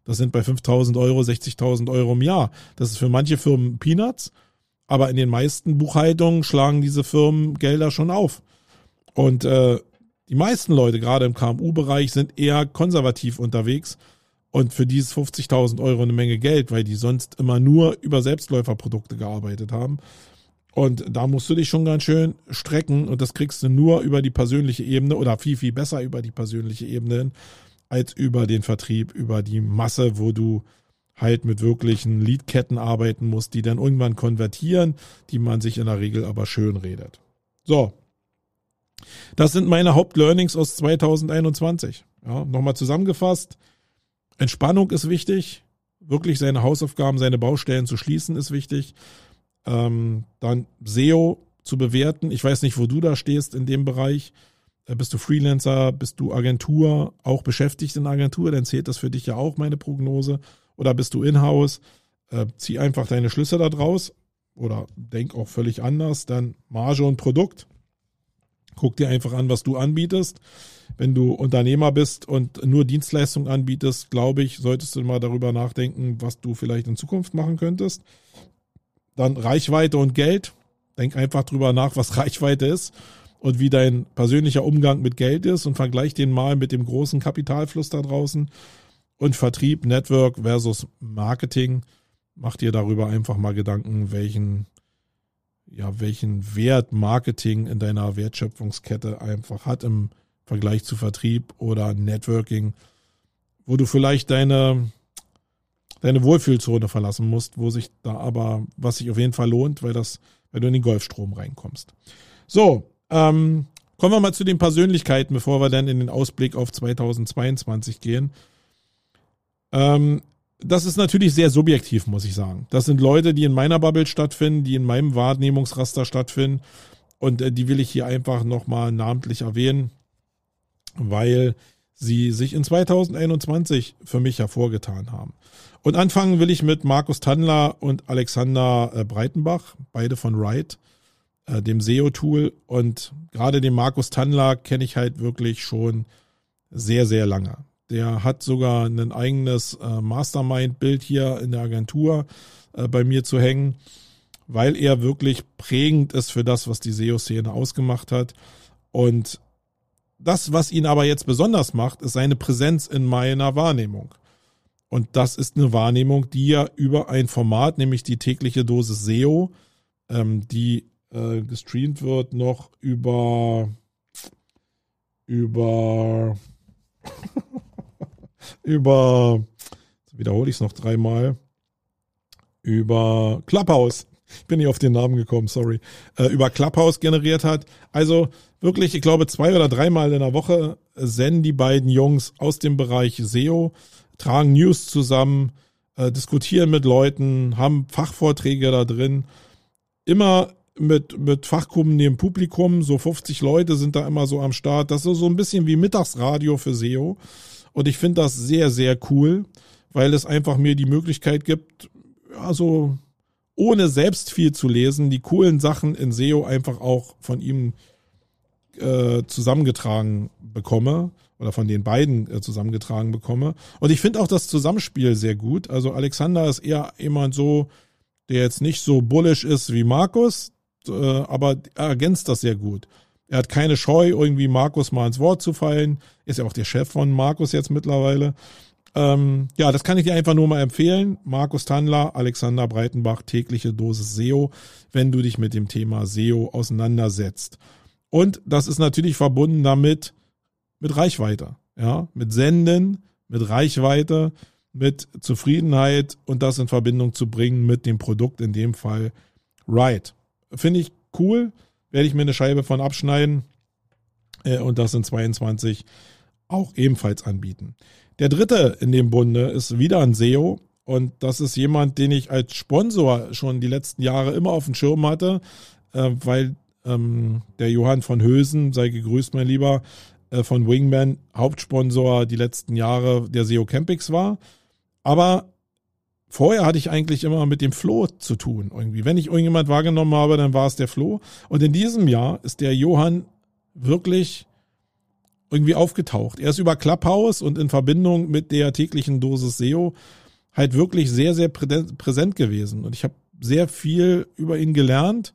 Das sind bei 5000 Euro 60.000 Euro im Jahr. Das ist für manche Firmen Peanuts, aber in den meisten Buchhaltungen schlagen diese Firmen Gelder schon auf. Und äh, die meisten Leute, gerade im KMU-Bereich, sind eher konservativ unterwegs und für dieses 50.000 Euro eine Menge Geld, weil die sonst immer nur über Selbstläuferprodukte gearbeitet haben. Und da musst du dich schon ganz schön strecken und das kriegst du nur über die persönliche Ebene oder viel, viel besser über die persönliche Ebene hin, als über den Vertrieb, über die Masse, wo du halt mit wirklichen Leadketten arbeiten muss, die dann irgendwann konvertieren, die man sich in der Regel aber schön redet. So. Das sind meine Hauptlearnings aus 2021. Ja, nochmal zusammengefasst. Entspannung ist wichtig. Wirklich seine Hausaufgaben, seine Baustellen zu schließen ist wichtig. Ähm, dann SEO zu bewerten. Ich weiß nicht, wo du da stehst in dem Bereich. Äh, bist du Freelancer? Bist du Agentur? Auch beschäftigt in Agentur? Dann zählt das für dich ja auch meine Prognose. Oder bist du in-house? Äh, zieh einfach deine Schlüsse da draus. Oder denk auch völlig anders. Dann Marge und Produkt. Guck dir einfach an, was du anbietest. Wenn du Unternehmer bist und nur Dienstleistungen anbietest, glaube ich, solltest du mal darüber nachdenken, was du vielleicht in Zukunft machen könntest. Dann Reichweite und Geld. Denk einfach drüber nach, was Reichweite ist und wie dein persönlicher Umgang mit Geld ist und vergleich den mal mit dem großen Kapitalfluss da draußen. Und Vertrieb, Network versus Marketing. Mach dir darüber einfach mal Gedanken, welchen, ja, welchen Wert Marketing in deiner Wertschöpfungskette einfach hat im Vergleich zu Vertrieb oder Networking, wo du vielleicht deine, deine Wohlfühlzone verlassen musst, wo sich da aber, was sich auf jeden Fall lohnt, weil das, weil du in den Golfstrom reinkommst. So, ähm, kommen wir mal zu den Persönlichkeiten, bevor wir dann in den Ausblick auf 2022 gehen. Ähm, das ist natürlich sehr subjektiv, muss ich sagen. Das sind Leute, die in meiner Bubble stattfinden, die in meinem Wahrnehmungsraster stattfinden. Und äh, die will ich hier einfach nochmal namentlich erwähnen weil sie sich in 2021 für mich hervorgetan haben. Und anfangen will ich mit Markus Tandler und Alexander äh, Breitenbach, beide von Wright, äh, dem SEO-Tool. Und gerade den Markus Tandler kenne ich halt wirklich schon sehr, sehr lange. Der hat sogar ein eigenes äh, Mastermind-Bild hier in der Agentur bei mir zu hängen, weil er wirklich prägend ist für das, was die SEO-Szene ausgemacht hat. Und das, was ihn aber jetzt besonders macht, ist seine Präsenz in meiner Wahrnehmung. Und das ist eine Wahrnehmung, die ja über ein Format, nämlich die tägliche Dosis SEO, ähm, die äh, gestreamt wird, noch über über über wiederhole ich es noch dreimal über Clubhouse ich bin nicht auf den Namen gekommen, sorry, äh, über Clubhouse generiert hat. Also wirklich, ich glaube, zwei oder dreimal in der Woche senden die beiden Jungs aus dem Bereich SEO, tragen News zusammen, äh, diskutieren mit Leuten, haben Fachvorträge da drin. Immer mit, mit fachkundigem Publikum, so 50 Leute sind da immer so am Start. Das ist so ein bisschen wie Mittagsradio für SEO. Und ich finde das sehr, sehr cool, weil es einfach mir die Möglichkeit gibt, also ohne selbst viel zu lesen, die coolen Sachen in SEO einfach auch von ihm äh, zusammengetragen bekomme oder von den beiden äh, zusammengetragen bekomme. Und ich finde auch das Zusammenspiel sehr gut. Also Alexander ist eher jemand so, der jetzt nicht so bullish ist wie Markus, äh, aber er ergänzt das sehr gut. Er hat keine Scheu, irgendwie Markus mal ins Wort zu fallen. Ist ja auch der Chef von Markus jetzt mittlerweile. Ähm, ja, das kann ich dir einfach nur mal empfehlen. Markus Tandler, Alexander Breitenbach, tägliche Dosis SEO, wenn du dich mit dem Thema SEO auseinandersetzt. Und das ist natürlich verbunden damit mit Reichweite, ja, mit Senden, mit Reichweite, mit Zufriedenheit und das in Verbindung zu bringen mit dem Produkt, in dem Fall Right. Finde ich cool, werde ich mir eine Scheibe von abschneiden äh, und das in 22 auch ebenfalls anbieten. Der dritte in dem Bunde ist wieder ein SEO und das ist jemand, den ich als Sponsor schon die letzten Jahre immer auf dem Schirm hatte, äh, weil ähm, der Johann von Hösen, sei gegrüßt, mein Lieber, äh, von Wingman Hauptsponsor die letzten Jahre der SEO Campix war. Aber vorher hatte ich eigentlich immer mit dem Flo zu tun irgendwie. Wenn ich irgendjemand wahrgenommen habe, dann war es der Flo. Und in diesem Jahr ist der Johann wirklich irgendwie aufgetaucht. Er ist über Clubhouse und in Verbindung mit der täglichen Dosis SEO halt wirklich sehr, sehr präsent gewesen. Und ich habe sehr viel über ihn gelernt,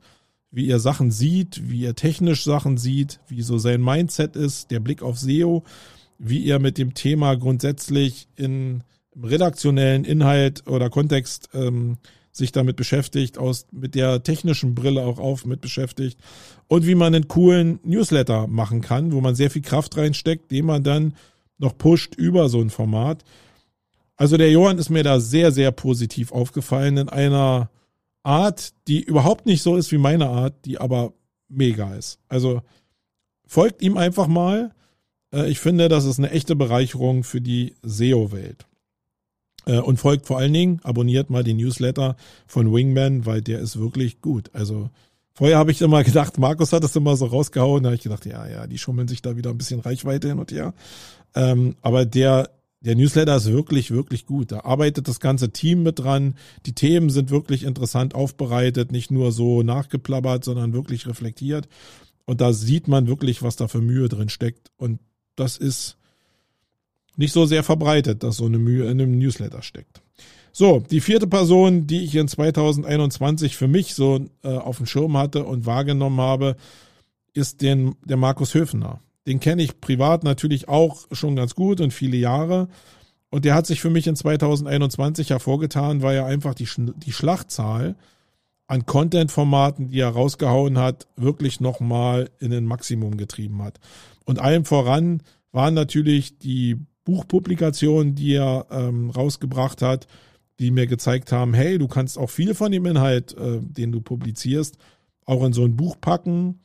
wie er Sachen sieht, wie er technisch Sachen sieht, wie so sein Mindset ist, der Blick auf SEO, wie er mit dem Thema grundsätzlich in redaktionellen Inhalt oder Kontext ähm, sich damit beschäftigt, aus, mit der technischen Brille auch auf mit beschäftigt und wie man einen coolen Newsletter machen kann, wo man sehr viel Kraft reinsteckt, den man dann noch pusht über so ein Format. Also der Johann ist mir da sehr, sehr positiv aufgefallen in einer Art, die überhaupt nicht so ist wie meine Art, die aber mega ist. Also folgt ihm einfach mal. Äh, ich finde, das ist eine echte Bereicherung für die SEO-Welt. Äh, und folgt vor allen Dingen, abonniert mal den Newsletter von Wingman, weil der ist wirklich gut. Also vorher habe ich immer gedacht, Markus hat es immer so rausgehauen. Da habe ich gedacht, ja, ja, die schummeln sich da wieder ein bisschen Reichweite hin und her. Ähm, aber der der Newsletter ist wirklich, wirklich gut. Da arbeitet das ganze Team mit dran. Die Themen sind wirklich interessant aufbereitet, nicht nur so nachgeplappert, sondern wirklich reflektiert. Und da sieht man wirklich, was da für Mühe drin steckt. Und das ist nicht so sehr verbreitet, dass so eine Mühe in einem Newsletter steckt. So, die vierte Person, die ich in 2021 für mich so äh, auf dem Schirm hatte und wahrgenommen habe, ist den, der Markus Höfner. Den kenne ich privat natürlich auch schon ganz gut und viele Jahre. Und der hat sich für mich in 2021 hervorgetan, weil er einfach die, die Schlachtzahl an Content-Formaten, die er rausgehauen hat, wirklich nochmal in ein Maximum getrieben hat. Und allem voran waren natürlich die Buchpublikationen, die er ähm, rausgebracht hat, die mir gezeigt haben, hey, du kannst auch viel von dem Inhalt, äh, den du publizierst, auch in so ein Buch packen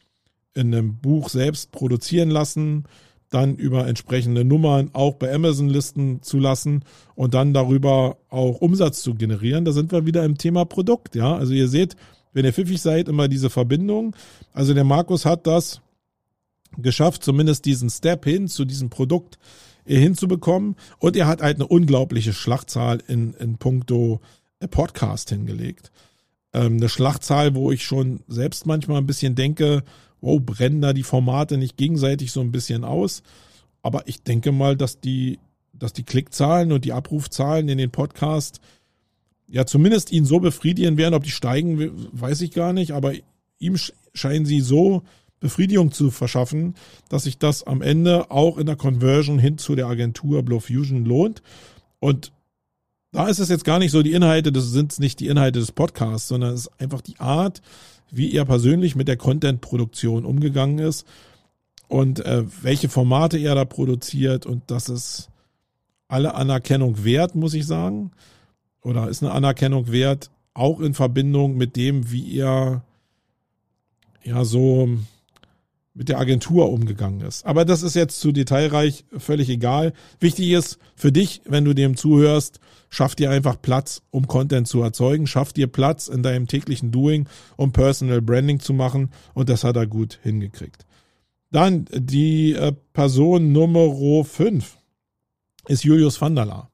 in einem Buch selbst produzieren lassen, dann über entsprechende Nummern auch bei Amazon listen zu lassen und dann darüber auch Umsatz zu generieren. Da sind wir wieder im Thema Produkt, ja. Also ihr seht, wenn ihr pfiffig seid, immer diese Verbindung. Also der Markus hat das geschafft, zumindest diesen Step hin zu diesem Produkt hinzubekommen. Und er hat halt eine unglaubliche Schlachtzahl in, in puncto Podcast hingelegt. Ähm, eine Schlachtzahl, wo ich schon selbst manchmal ein bisschen denke, wow, brennen da die Formate nicht gegenseitig so ein bisschen aus. Aber ich denke mal, dass die, dass die Klickzahlen und die Abrufzahlen in den Podcast ja zumindest ihn so befriedigen werden. Ob die steigen, weiß ich gar nicht, aber ihm scheinen sie so Befriedigung zu verschaffen, dass sich das am Ende auch in der Conversion hin zu der Agentur Blow Fusion lohnt. Und da ist es jetzt gar nicht so die Inhalte, das sind nicht die Inhalte des Podcasts, sondern es ist einfach die Art, wie er persönlich mit der Content-Produktion umgegangen ist und äh, welche Formate er da produziert und das ist alle Anerkennung wert, muss ich sagen. Oder ist eine Anerkennung wert, auch in Verbindung mit dem, wie er ja so mit der Agentur umgegangen ist. Aber das ist jetzt zu detailreich, völlig egal. Wichtig ist für dich, wenn du dem zuhörst, schaff dir einfach Platz, um Content zu erzeugen, schaff dir Platz in deinem täglichen Doing, um Personal Branding zu machen und das hat er gut hingekriegt. Dann die äh, Person Nummer 5 ist Julius Vandala.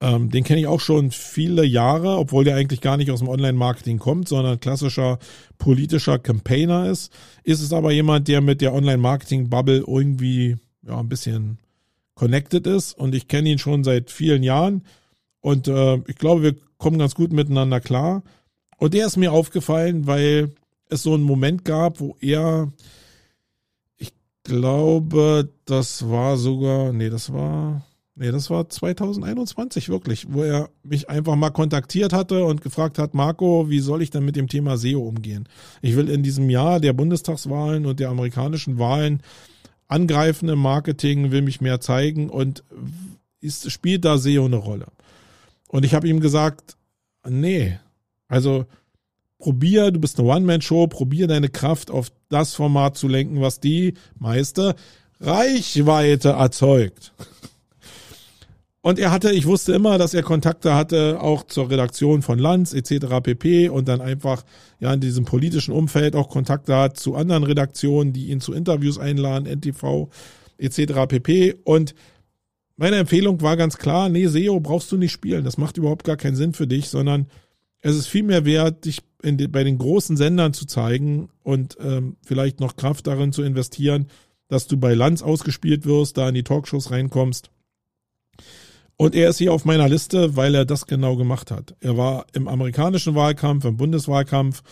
Ähm, den kenne ich auch schon viele Jahre, obwohl der eigentlich gar nicht aus dem Online-Marketing kommt, sondern klassischer politischer Campaigner ist. Ist es aber jemand, der mit der Online-Marketing-Bubble irgendwie ja, ein bisschen connected ist und ich kenne ihn schon seit vielen Jahren und äh, ich glaube, wir kommen ganz gut miteinander klar. Und der ist mir aufgefallen, weil es so einen Moment gab, wo er, ich glaube, das war sogar, nee, das war, Nee, das war 2021 wirklich, wo er mich einfach mal kontaktiert hatte und gefragt hat, Marco, wie soll ich denn mit dem Thema SEO umgehen? Ich will in diesem Jahr der Bundestagswahlen und der amerikanischen Wahlen angreifen im Marketing, will mich mehr zeigen und ist, spielt da SEO eine Rolle? Und ich habe ihm gesagt, nee, also probier, du bist eine One-Man-Show, probier deine Kraft auf das Format zu lenken, was die meiste Reichweite erzeugt. Und er hatte, ich wusste immer, dass er Kontakte hatte, auch zur Redaktion von Lanz etc. pp. Und dann einfach ja in diesem politischen Umfeld auch Kontakte hat zu anderen Redaktionen, die ihn zu Interviews einladen, NTV etc. pp. Und meine Empfehlung war ganz klar, nee, SEO brauchst du nicht spielen. Das macht überhaupt gar keinen Sinn für dich, sondern es ist viel mehr wert, dich die, bei den großen Sendern zu zeigen und ähm, vielleicht noch Kraft darin zu investieren, dass du bei Lanz ausgespielt wirst, da in die Talkshows reinkommst und er ist hier auf meiner Liste, weil er das genau gemacht hat. Er war im amerikanischen Wahlkampf, im Bundeswahlkampf,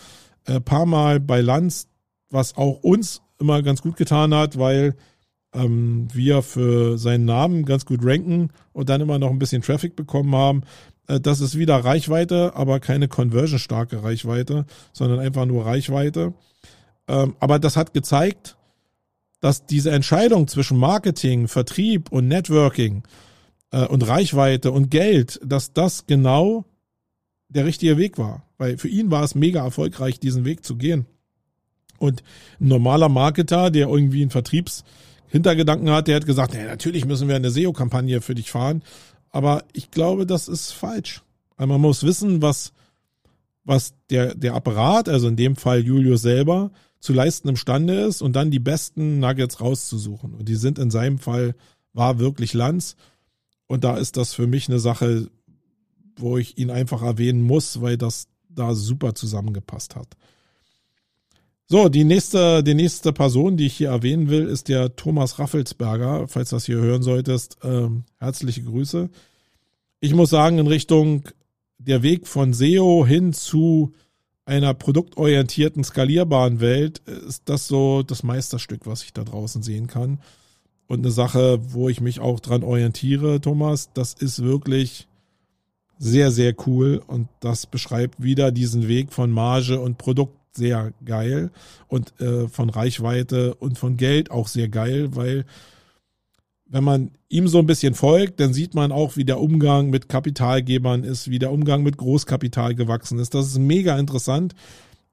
äh, paar Mal bei Lanz, was auch uns immer ganz gut getan hat, weil ähm, wir für seinen Namen ganz gut ranken und dann immer noch ein bisschen Traffic bekommen haben. Äh, das ist wieder Reichweite, aber keine conversion-starke Reichweite, sondern einfach nur Reichweite. Ähm, aber das hat gezeigt, dass diese Entscheidung zwischen Marketing, Vertrieb und Networking äh, und Reichweite und Geld, dass das genau der richtige Weg war. Weil für ihn war es mega erfolgreich, diesen Weg zu gehen. Und ein normaler Marketer, der irgendwie einen Vertriebshintergedanken hat, der hat gesagt, ja, natürlich müssen wir eine SEO-Kampagne für dich fahren. Aber ich glaube, das ist falsch. Weil man muss wissen, was, was der, der Apparat, also in dem Fall Julius selber, zu leisten imstande ist und dann die besten Nuggets rauszusuchen. Und die sind in seinem Fall, war wirklich Lanz. Und da ist das für mich eine Sache, wo ich ihn einfach erwähnen muss, weil das da super zusammengepasst hat. So, die nächste, die nächste Person, die ich hier erwähnen will, ist der Thomas Raffelsberger. Falls du das hier hören solltest, äh, herzliche Grüße. Ich muss sagen, in Richtung der Weg von SEO hin zu einer produktorientierten, skalierbaren Welt ist das so das Meisterstück, was ich da draußen sehen kann. Und eine Sache, wo ich mich auch dran orientiere, Thomas, das ist wirklich sehr, sehr cool und das beschreibt wieder diesen Weg von Marge und Produkt sehr geil und äh, von Reichweite und von Geld auch sehr geil, weil wenn man ihm so ein bisschen folgt, dann sieht man auch, wie der Umgang mit Kapitalgebern ist, wie der Umgang mit Großkapital gewachsen ist. Das ist mega interessant.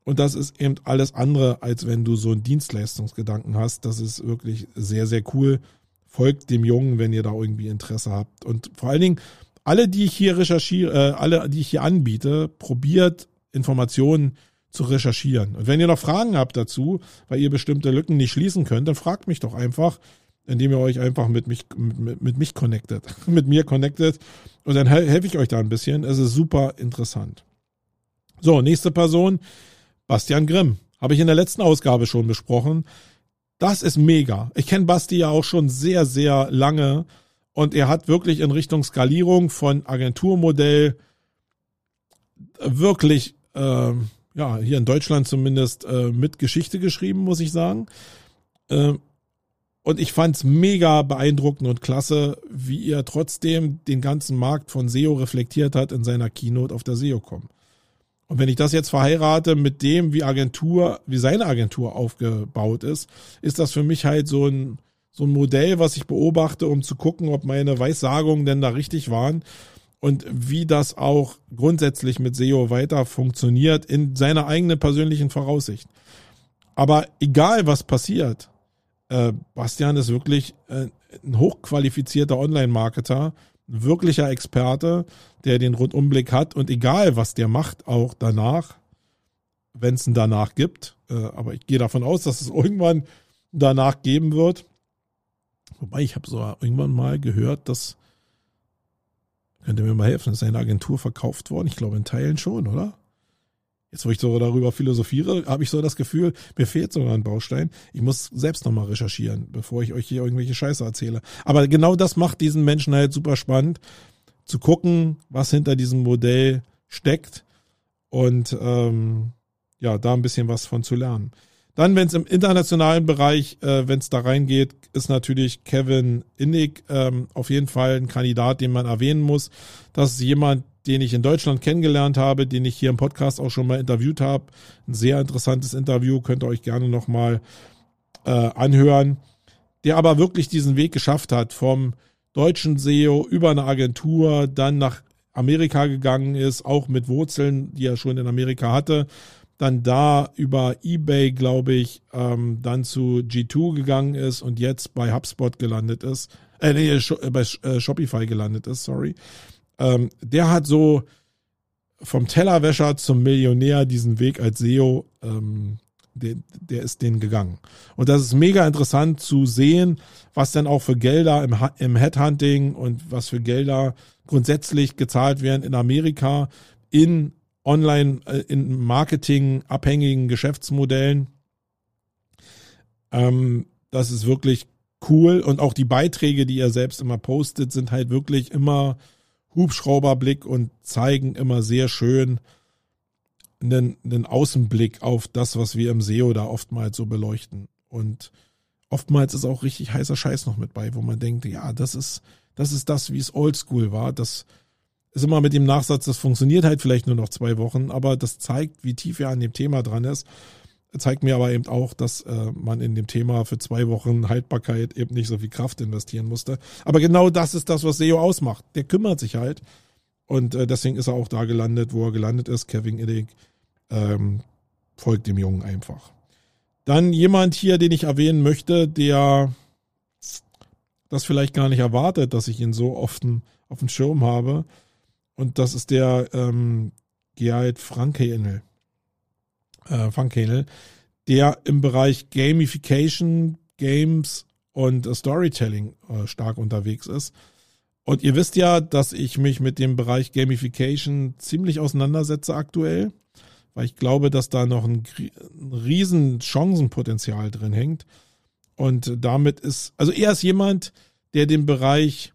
Und das ist eben alles andere, als wenn du so einen Dienstleistungsgedanken hast. Das ist wirklich sehr, sehr cool. Folgt dem Jungen, wenn ihr da irgendwie Interesse habt. Und vor allen Dingen, alle, die ich hier recherchiere, äh, alle, die ich hier anbiete, probiert Informationen zu recherchieren. Und wenn ihr noch Fragen habt dazu, weil ihr bestimmte Lücken nicht schließen könnt, dann fragt mich doch einfach, indem ihr euch einfach mit mich, mit, mit mich connectet, mit mir connectet. Und dann helfe ich euch da ein bisschen. Es ist super interessant. So, nächste Person, Bastian Grimm. Habe ich in der letzten Ausgabe schon besprochen. Das ist mega. Ich kenne Basti ja auch schon sehr, sehr lange und er hat wirklich in Richtung Skalierung von Agenturmodell wirklich, äh, ja, hier in Deutschland zumindest äh, mit Geschichte geschrieben, muss ich sagen. Äh, und ich fand's mega beeindruckend und klasse, wie er trotzdem den ganzen Markt von SEO reflektiert hat in seiner Keynote auf der SEO.com. Und wenn ich das jetzt verheirate mit dem, wie Agentur, wie seine Agentur aufgebaut ist, ist das für mich halt so ein, so ein Modell, was ich beobachte, um zu gucken, ob meine Weissagungen denn da richtig waren und wie das auch grundsätzlich mit SEO weiter funktioniert in seiner eigenen persönlichen Voraussicht. Aber egal was passiert, äh, Bastian ist wirklich äh, ein hochqualifizierter Online-Marketer, wirklicher Experte, der den Rundumblick hat und egal was der macht, auch danach, wenn es einen danach gibt, äh, aber ich gehe davon aus, dass es irgendwann danach geben wird, Wobei ich habe so irgendwann mal gehört, dass könnt ihr mir mal helfen, ist eine Agentur verkauft worden? Ich glaube in Teilen schon, oder? Jetzt, wo ich so darüber philosophiere, habe ich so das Gefühl, mir fehlt sogar ein Baustein. Ich muss selbst nochmal recherchieren, bevor ich euch hier irgendwelche Scheiße erzähle. Aber genau das macht diesen Menschen halt super spannend, zu gucken, was hinter diesem Modell steckt und ähm, ja, da ein bisschen was von zu lernen. Dann, wenn es im internationalen Bereich, äh, wenn es da reingeht, ist natürlich Kevin Innig ähm, auf jeden Fall ein Kandidat, den man erwähnen muss. Das ist jemand, den ich in Deutschland kennengelernt habe, den ich hier im Podcast auch schon mal interviewt habe. Ein sehr interessantes Interview, könnt ihr euch gerne nochmal äh, anhören. Der aber wirklich diesen Weg geschafft hat, vom deutschen SEO über eine Agentur, dann nach Amerika gegangen ist, auch mit Wurzeln, die er schon in Amerika hatte, dann da über eBay, glaube ich, ähm, dann zu G2 gegangen ist und jetzt bei HubSpot gelandet ist, äh, nee, äh, bei äh, Shopify gelandet ist, sorry. Ähm, der hat so vom Tellerwäscher zum Millionär diesen Weg als SEO, ähm, der, der ist den gegangen. Und das ist mega interessant zu sehen, was denn auch für Gelder im, im Headhunting und was für Gelder grundsätzlich gezahlt werden in Amerika in online äh, in Marketing abhängigen Geschäftsmodellen. Ähm, das ist wirklich cool und auch die Beiträge, die er selbst immer postet, sind halt wirklich immer Hubschrauberblick und zeigen immer sehr schön einen, einen Außenblick auf das, was wir im SEO da oftmals so beleuchten. Und oftmals ist auch richtig heißer Scheiß noch mit bei, wo man denkt, ja, das ist, das ist das, wie es oldschool war. Das ist immer mit dem Nachsatz, das funktioniert halt vielleicht nur noch zwei Wochen, aber das zeigt, wie tief er an dem Thema dran ist. Zeigt mir aber eben auch, dass äh, man in dem Thema für zwei Wochen Haltbarkeit eben nicht so viel Kraft investieren musste. Aber genau das ist das, was SEO ausmacht. Der kümmert sich halt. Und äh, deswegen ist er auch da gelandet, wo er gelandet ist. Kevin Illig ähm, folgt dem Jungen einfach. Dann jemand hier, den ich erwähnen möchte, der das vielleicht gar nicht erwartet, dass ich ihn so oft auf dem Schirm habe. Und das ist der ähm, Gerald Frankenel äh, Funkhanel, der im Bereich Gamification, Games und äh, Storytelling äh, stark unterwegs ist. Und ihr wisst ja, dass ich mich mit dem Bereich Gamification ziemlich auseinandersetze aktuell, weil ich glaube, dass da noch ein, ein riesen Chancenpotenzial drin hängt. Und damit ist, also er ist jemand, der den Bereich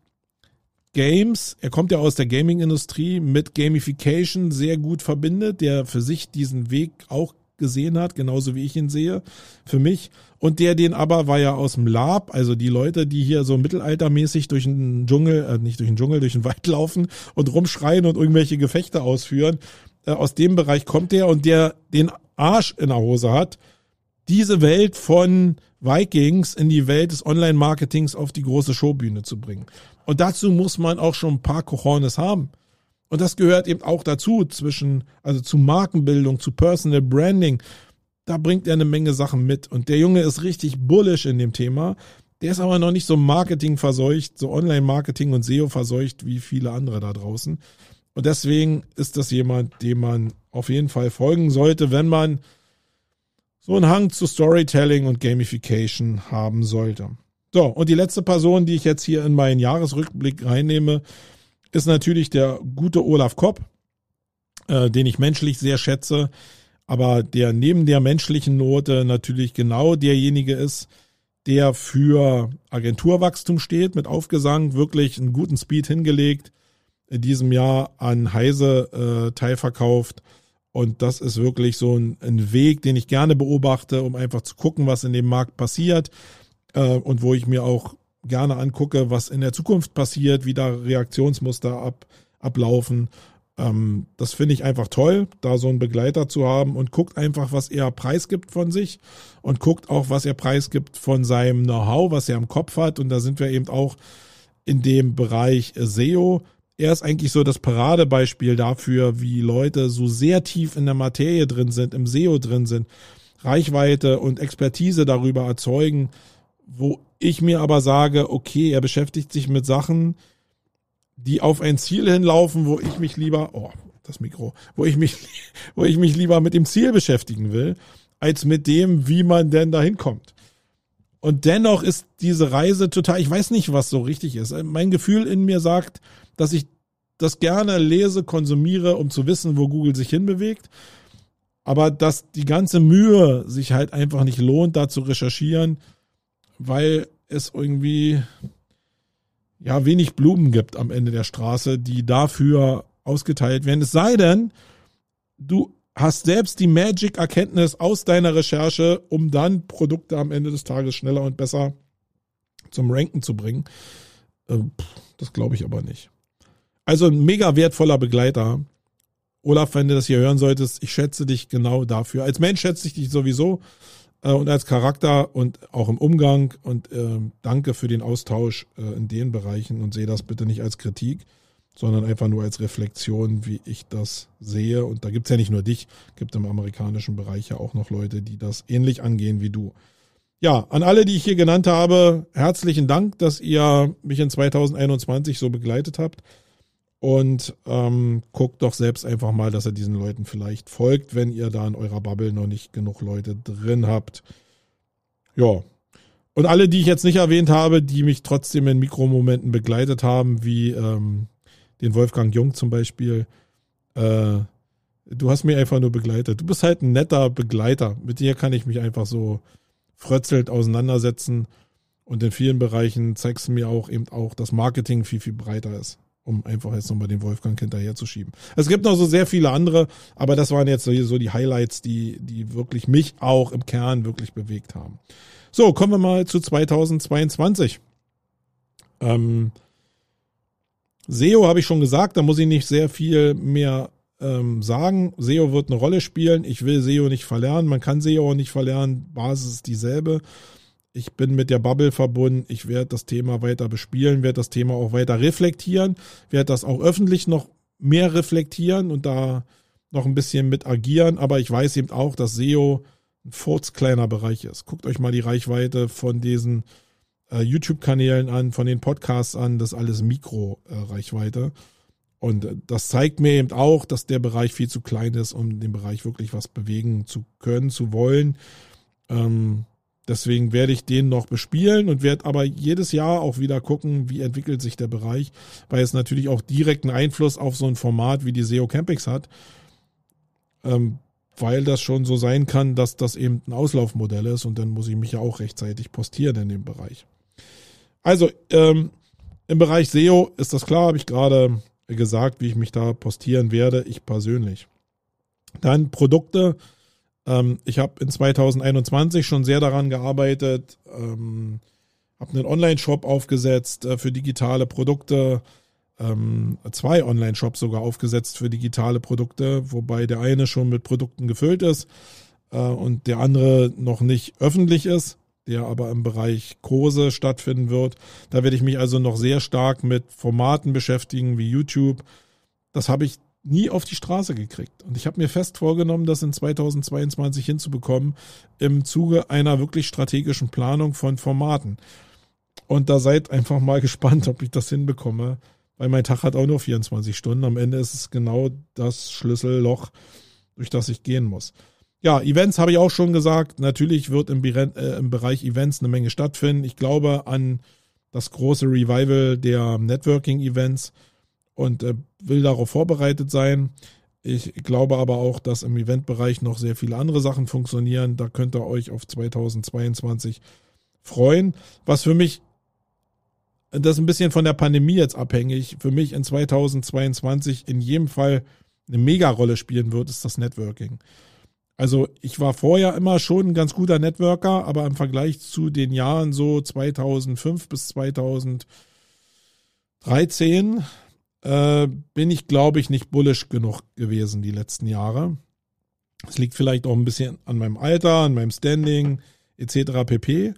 Games, er kommt ja aus der Gaming-Industrie, mit Gamification sehr gut verbindet, der für sich diesen Weg auch gesehen hat, genauso wie ich ihn sehe, für mich. Und der den aber war ja aus dem Lab, also die Leute, die hier so mittelaltermäßig durch den Dschungel, äh, nicht durch den Dschungel, durch den Wald laufen und rumschreien und irgendwelche Gefechte ausführen. Äh, aus dem Bereich kommt der und der den Arsch in der Hose hat, diese Welt von Vikings in die Welt des Online-Marketings auf die große Showbühne zu bringen. Und dazu muss man auch schon ein paar Cojones haben. Und das gehört eben auch dazu, zwischen, also zu Markenbildung, zu Personal Branding. Da bringt er eine Menge Sachen mit. Und der Junge ist richtig bullish in dem Thema. Der ist aber noch nicht so Marketing verseucht, so Online-Marketing und SEO verseucht wie viele andere da draußen. Und deswegen ist das jemand, dem man auf jeden Fall folgen sollte, wenn man so einen Hang zu Storytelling und Gamification haben sollte. So, und die letzte Person, die ich jetzt hier in meinen Jahresrückblick reinnehme, ist natürlich der gute Olaf Kopp, äh, den ich menschlich sehr schätze, aber der neben der menschlichen Note natürlich genau derjenige ist, der für Agenturwachstum steht, mit Aufgesang wirklich einen guten Speed hingelegt, in diesem Jahr an Heise äh, teilverkauft. Und das ist wirklich so ein, ein, Weg, den ich gerne beobachte, um einfach zu gucken, was in dem Markt passiert äh, und wo ich mir auch gerne angucke, was in der Zukunft passiert, wie da Reaktionsmuster ab, ablaufen. Ähm, das finde ich einfach toll, da so einen Begleiter zu haben und guckt einfach, was er preisgibt von sich und guckt auch, was er preisgibt von seinem Know-how, was er im Kopf hat. Und da sind wir eben auch in dem Bereich SEO. Er ist eigentlich so das Paradebeispiel dafür, wie Leute so sehr tief in der Materie drin sind, im SEO drin sind, Reichweite und Expertise darüber erzeugen, wo ich mir aber sage, okay, er beschäftigt sich mit Sachen, die auf ein Ziel hinlaufen, wo ich mich lieber, oh, das Mikro, wo ich mich, wo ich mich lieber mit dem Ziel beschäftigen will, als mit dem, wie man denn da hinkommt. Und dennoch ist diese Reise total, ich weiß nicht, was so richtig ist. Mein Gefühl in mir sagt, dass ich das gerne lese, konsumiere, um zu wissen, wo Google sich hinbewegt. Aber dass die ganze Mühe sich halt einfach nicht lohnt, da zu recherchieren, weil es irgendwie ja wenig Blumen gibt am Ende der Straße, die dafür ausgeteilt werden. Es sei denn, du hast selbst die Magic-Erkenntnis aus deiner Recherche, um dann Produkte am Ende des Tages schneller und besser zum Ranken zu bringen. Ähm, das glaube ich aber nicht. Also ein mega wertvoller Begleiter. Olaf, wenn du das hier hören solltest, ich schätze dich genau dafür. Als Mensch schätze ich dich sowieso äh, und als Charakter und auch im Umgang und äh, danke für den Austausch äh, in den Bereichen und sehe das bitte nicht als Kritik, sondern einfach nur als Reflexion, wie ich das sehe. Und da gibt's ja nicht nur dich, gibt im amerikanischen Bereich ja auch noch Leute, die das ähnlich angehen wie du. Ja, an alle, die ich hier genannt habe, herzlichen Dank, dass ihr mich in 2021 so begleitet habt. Und ähm, guckt doch selbst einfach mal, dass ihr diesen Leuten vielleicht folgt, wenn ihr da in eurer Bubble noch nicht genug Leute drin habt. Ja. Und alle, die ich jetzt nicht erwähnt habe, die mich trotzdem in Mikromomenten begleitet haben, wie ähm, den Wolfgang Jung zum Beispiel, äh, du hast mich einfach nur begleitet. Du bist halt ein netter Begleiter. Mit dir kann ich mich einfach so frötzelt auseinandersetzen. Und in vielen Bereichen zeigst du mir auch eben auch, dass Marketing viel, viel breiter ist um einfach jetzt nochmal den Wolfgang hinterher zu schieben. Es gibt noch so sehr viele andere, aber das waren jetzt so, so die Highlights, die, die wirklich mich auch im Kern wirklich bewegt haben. So, kommen wir mal zu 2022. Ähm, SEO habe ich schon gesagt, da muss ich nicht sehr viel mehr ähm, sagen, SEO wird eine Rolle spielen. Ich will SEO nicht verlernen. Man kann SEO auch nicht verlernen. Basis ist dieselbe. Ich bin mit der Bubble verbunden. Ich werde das Thema weiter bespielen, werde das Thema auch weiter reflektieren, werde das auch öffentlich noch mehr reflektieren und da noch ein bisschen mit agieren. Aber ich weiß eben auch, dass SEO ein furzkleiner Bereich ist. Guckt euch mal die Reichweite von diesen äh, YouTube-Kanälen an, von den Podcasts an. Das ist alles Mikro-Reichweite. Äh, und das zeigt mir eben auch, dass der Bereich viel zu klein ist, um den Bereich wirklich was bewegen zu können, zu wollen. Ähm, deswegen werde ich den noch bespielen und werde aber jedes Jahr auch wieder gucken, wie entwickelt sich der Bereich, weil es natürlich auch direkten Einfluss auf so ein Format wie die SEO Campings hat. Ähm, weil das schon so sein kann, dass das eben ein Auslaufmodell ist und dann muss ich mich ja auch rechtzeitig postieren in dem Bereich. Also, ähm, im Bereich SEO ist das klar, habe ich gerade gesagt, wie ich mich da postieren werde, ich persönlich. Dann Produkte. Ähm, ich habe in 2021 schon sehr daran gearbeitet, ähm, habe einen Online-Shop aufgesetzt äh, für digitale Produkte, ähm, zwei Online-Shops sogar aufgesetzt für digitale Produkte, wobei der eine schon mit Produkten gefüllt ist äh, und der andere noch nicht öffentlich ist der aber im Bereich Kurse stattfinden wird. Da werde ich mich also noch sehr stark mit Formaten beschäftigen wie YouTube. Das habe ich nie auf die Straße gekriegt. Und ich habe mir fest vorgenommen, das in 2022 hinzubekommen, im Zuge einer wirklich strategischen Planung von Formaten. Und da seid einfach mal gespannt, ob ich das hinbekomme, weil mein Tag hat auch nur 24 Stunden. Am Ende ist es genau das Schlüsselloch, durch das ich gehen muss. Ja, Events habe ich auch schon gesagt. Natürlich wird im, äh, im Bereich Events eine Menge stattfinden. Ich glaube an das große Revival der Networking-Events und äh, will darauf vorbereitet sein. Ich glaube aber auch, dass im Eventbereich noch sehr viele andere Sachen funktionieren. Da könnt ihr euch auf 2022 freuen. Was für mich, das ist ein bisschen von der Pandemie jetzt abhängig, für mich in 2022 in jedem Fall eine Mega-Rolle spielen wird, ist das Networking. Also ich war vorher immer schon ein ganz guter Networker, aber im Vergleich zu den Jahren so 2005 bis 2013 äh, bin ich, glaube ich, nicht bullish genug gewesen die letzten Jahre. Es liegt vielleicht auch ein bisschen an meinem Alter, an meinem Standing etc. pp.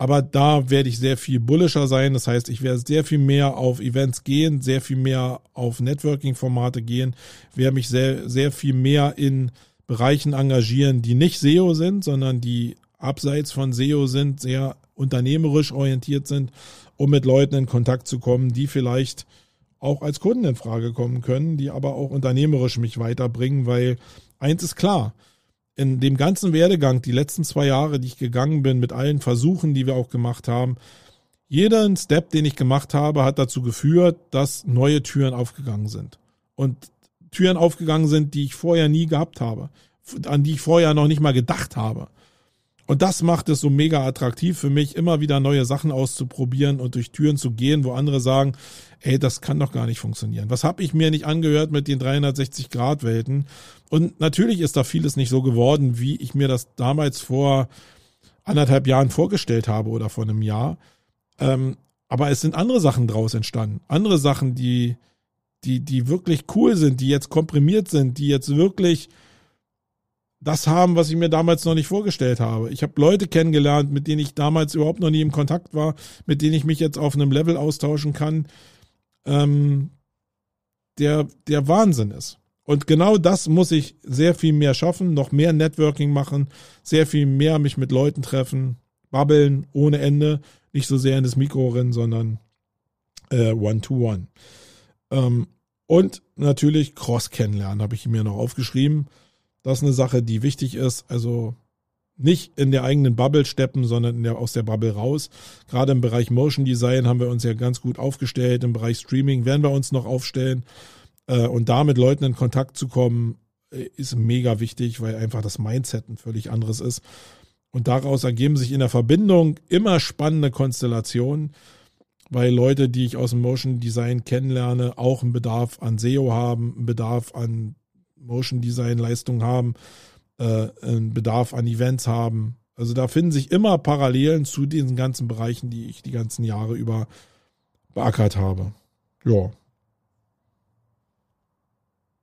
Aber da werde ich sehr viel bullischer sein. Das heißt, ich werde sehr viel mehr auf Events gehen, sehr viel mehr auf Networking-Formate gehen, werde mich sehr, sehr viel mehr in Bereichen engagieren, die nicht SEO sind, sondern die abseits von SEO sind, sehr unternehmerisch orientiert sind, um mit Leuten in Kontakt zu kommen, die vielleicht auch als Kunden in Frage kommen können, die aber auch unternehmerisch mich weiterbringen, weil eins ist klar, in dem ganzen Werdegang, die letzten zwei Jahre, die ich gegangen bin, mit allen Versuchen, die wir auch gemacht haben, jeder Step, den ich gemacht habe, hat dazu geführt, dass neue Türen aufgegangen sind. Und Türen aufgegangen sind, die ich vorher nie gehabt habe, an die ich vorher noch nicht mal gedacht habe. Und das macht es so mega attraktiv für mich, immer wieder neue Sachen auszuprobieren und durch Türen zu gehen, wo andere sagen, ey, das kann doch gar nicht funktionieren. Was habe ich mir nicht angehört mit den 360-Grad-Welten? Und natürlich ist da vieles nicht so geworden, wie ich mir das damals vor anderthalb Jahren vorgestellt habe oder vor einem Jahr. Ähm, aber es sind andere Sachen draus entstanden. Andere Sachen, die, die, die wirklich cool sind, die jetzt komprimiert sind, die jetzt wirklich das haben, was ich mir damals noch nicht vorgestellt habe. Ich habe Leute kennengelernt, mit denen ich damals überhaupt noch nie im Kontakt war, mit denen ich mich jetzt auf einem Level austauschen kann, ähm, der, der Wahnsinn ist. Und genau das muss ich sehr viel mehr schaffen, noch mehr Networking machen, sehr viel mehr mich mit Leuten treffen, babbeln ohne Ende, nicht so sehr in das Mikro rennen, sondern äh, One-to-One. -one. Ähm, und natürlich Cross kennenlernen, habe ich mir noch aufgeschrieben. Das ist eine Sache, die wichtig ist. Also nicht in der eigenen Bubble steppen, sondern der, aus der Bubble raus. Gerade im Bereich Motion Design haben wir uns ja ganz gut aufgestellt. Im Bereich Streaming werden wir uns noch aufstellen. Äh, und da mit Leuten in Kontakt zu kommen, äh, ist mega wichtig, weil einfach das Mindset ein völlig anderes ist. Und daraus ergeben sich in der Verbindung immer spannende Konstellationen weil Leute, die ich aus dem Motion Design kennenlerne, auch einen Bedarf an SEO haben, einen Bedarf an Motion Design Leistungen haben, äh, einen Bedarf an Events haben. Also da finden sich immer Parallelen zu diesen ganzen Bereichen, die ich die ganzen Jahre über beackert habe. Ja.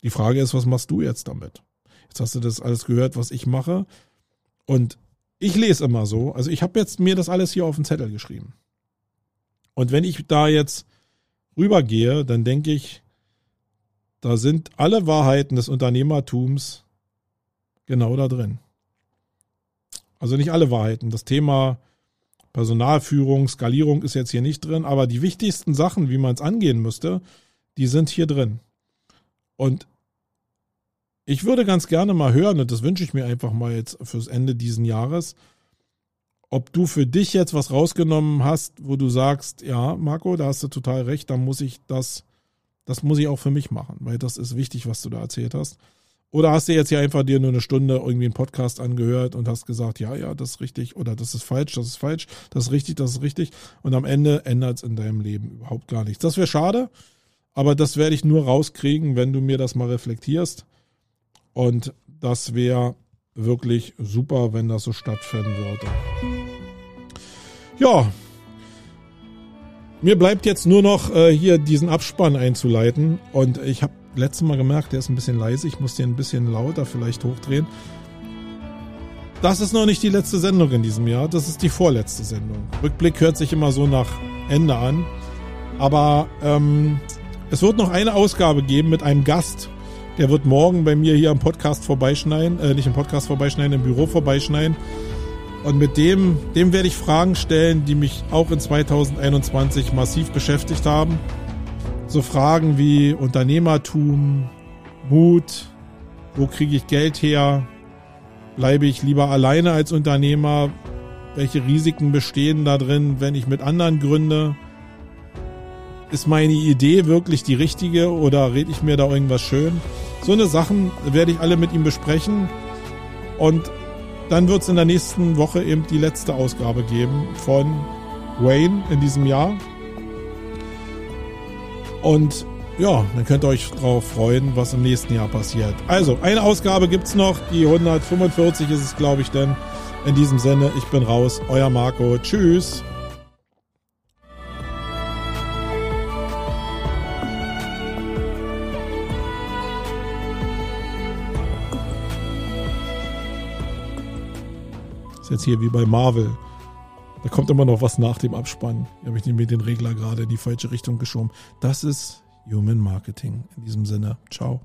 Die Frage ist, was machst du jetzt damit? Jetzt hast du das alles gehört, was ich mache. Und ich lese immer so. Also ich habe jetzt mir das alles hier auf den Zettel geschrieben. Und wenn ich da jetzt rübergehe, dann denke ich, da sind alle Wahrheiten des Unternehmertums genau da drin. Also nicht alle Wahrheiten. Das Thema Personalführung, Skalierung ist jetzt hier nicht drin, aber die wichtigsten Sachen, wie man es angehen müsste, die sind hier drin. Und ich würde ganz gerne mal hören, und das wünsche ich mir einfach mal jetzt fürs Ende diesen Jahres, ob du für dich jetzt was rausgenommen hast, wo du sagst, ja, Marco, da hast du total recht, da muss ich das, das muss ich auch für mich machen, weil das ist wichtig, was du da erzählt hast. Oder hast du jetzt hier einfach dir nur eine Stunde irgendwie einen Podcast angehört und hast gesagt, ja, ja, das ist richtig oder das ist falsch, das ist falsch, das ist richtig, das ist richtig. Und am Ende ändert es in deinem Leben überhaupt gar nichts. Das wäre schade, aber das werde ich nur rauskriegen, wenn du mir das mal reflektierst. Und das wäre wirklich super, wenn das so stattfinden würde. Ja, mir bleibt jetzt nur noch äh, hier diesen Abspann einzuleiten und ich habe letztes Mal gemerkt, der ist ein bisschen leise. Ich muss den ein bisschen lauter vielleicht hochdrehen. Das ist noch nicht die letzte Sendung in diesem Jahr. Das ist die vorletzte Sendung. Rückblick hört sich immer so nach Ende an. Aber ähm, es wird noch eine Ausgabe geben mit einem Gast. Der wird morgen bei mir hier im Podcast vorbeischneiden, äh, nicht im Podcast vorbeischneiden, im Büro vorbeischneiden. Und mit dem, dem werde ich Fragen stellen, die mich auch in 2021 massiv beschäftigt haben. So Fragen wie Unternehmertum, Mut, wo kriege ich Geld her, bleibe ich lieber alleine als Unternehmer, welche Risiken bestehen da drin, wenn ich mit anderen gründe, ist meine Idee wirklich die richtige oder rede ich mir da irgendwas schön? So eine Sachen werde ich alle mit ihm besprechen. Und dann wird es in der nächsten Woche eben die letzte Ausgabe geben von Wayne in diesem Jahr. Und ja, dann könnt ihr euch drauf freuen, was im nächsten Jahr passiert. Also, eine Ausgabe gibt es noch, die 145 ist es, glaube ich, denn. In diesem Sinne, ich bin raus, euer Marco. Tschüss. Ist jetzt hier wie bei Marvel. Da kommt immer noch was nach dem Abspann. Hier habe ich mir den Regler gerade in die falsche Richtung geschoben. Das ist Human Marketing. In diesem Sinne, ciao.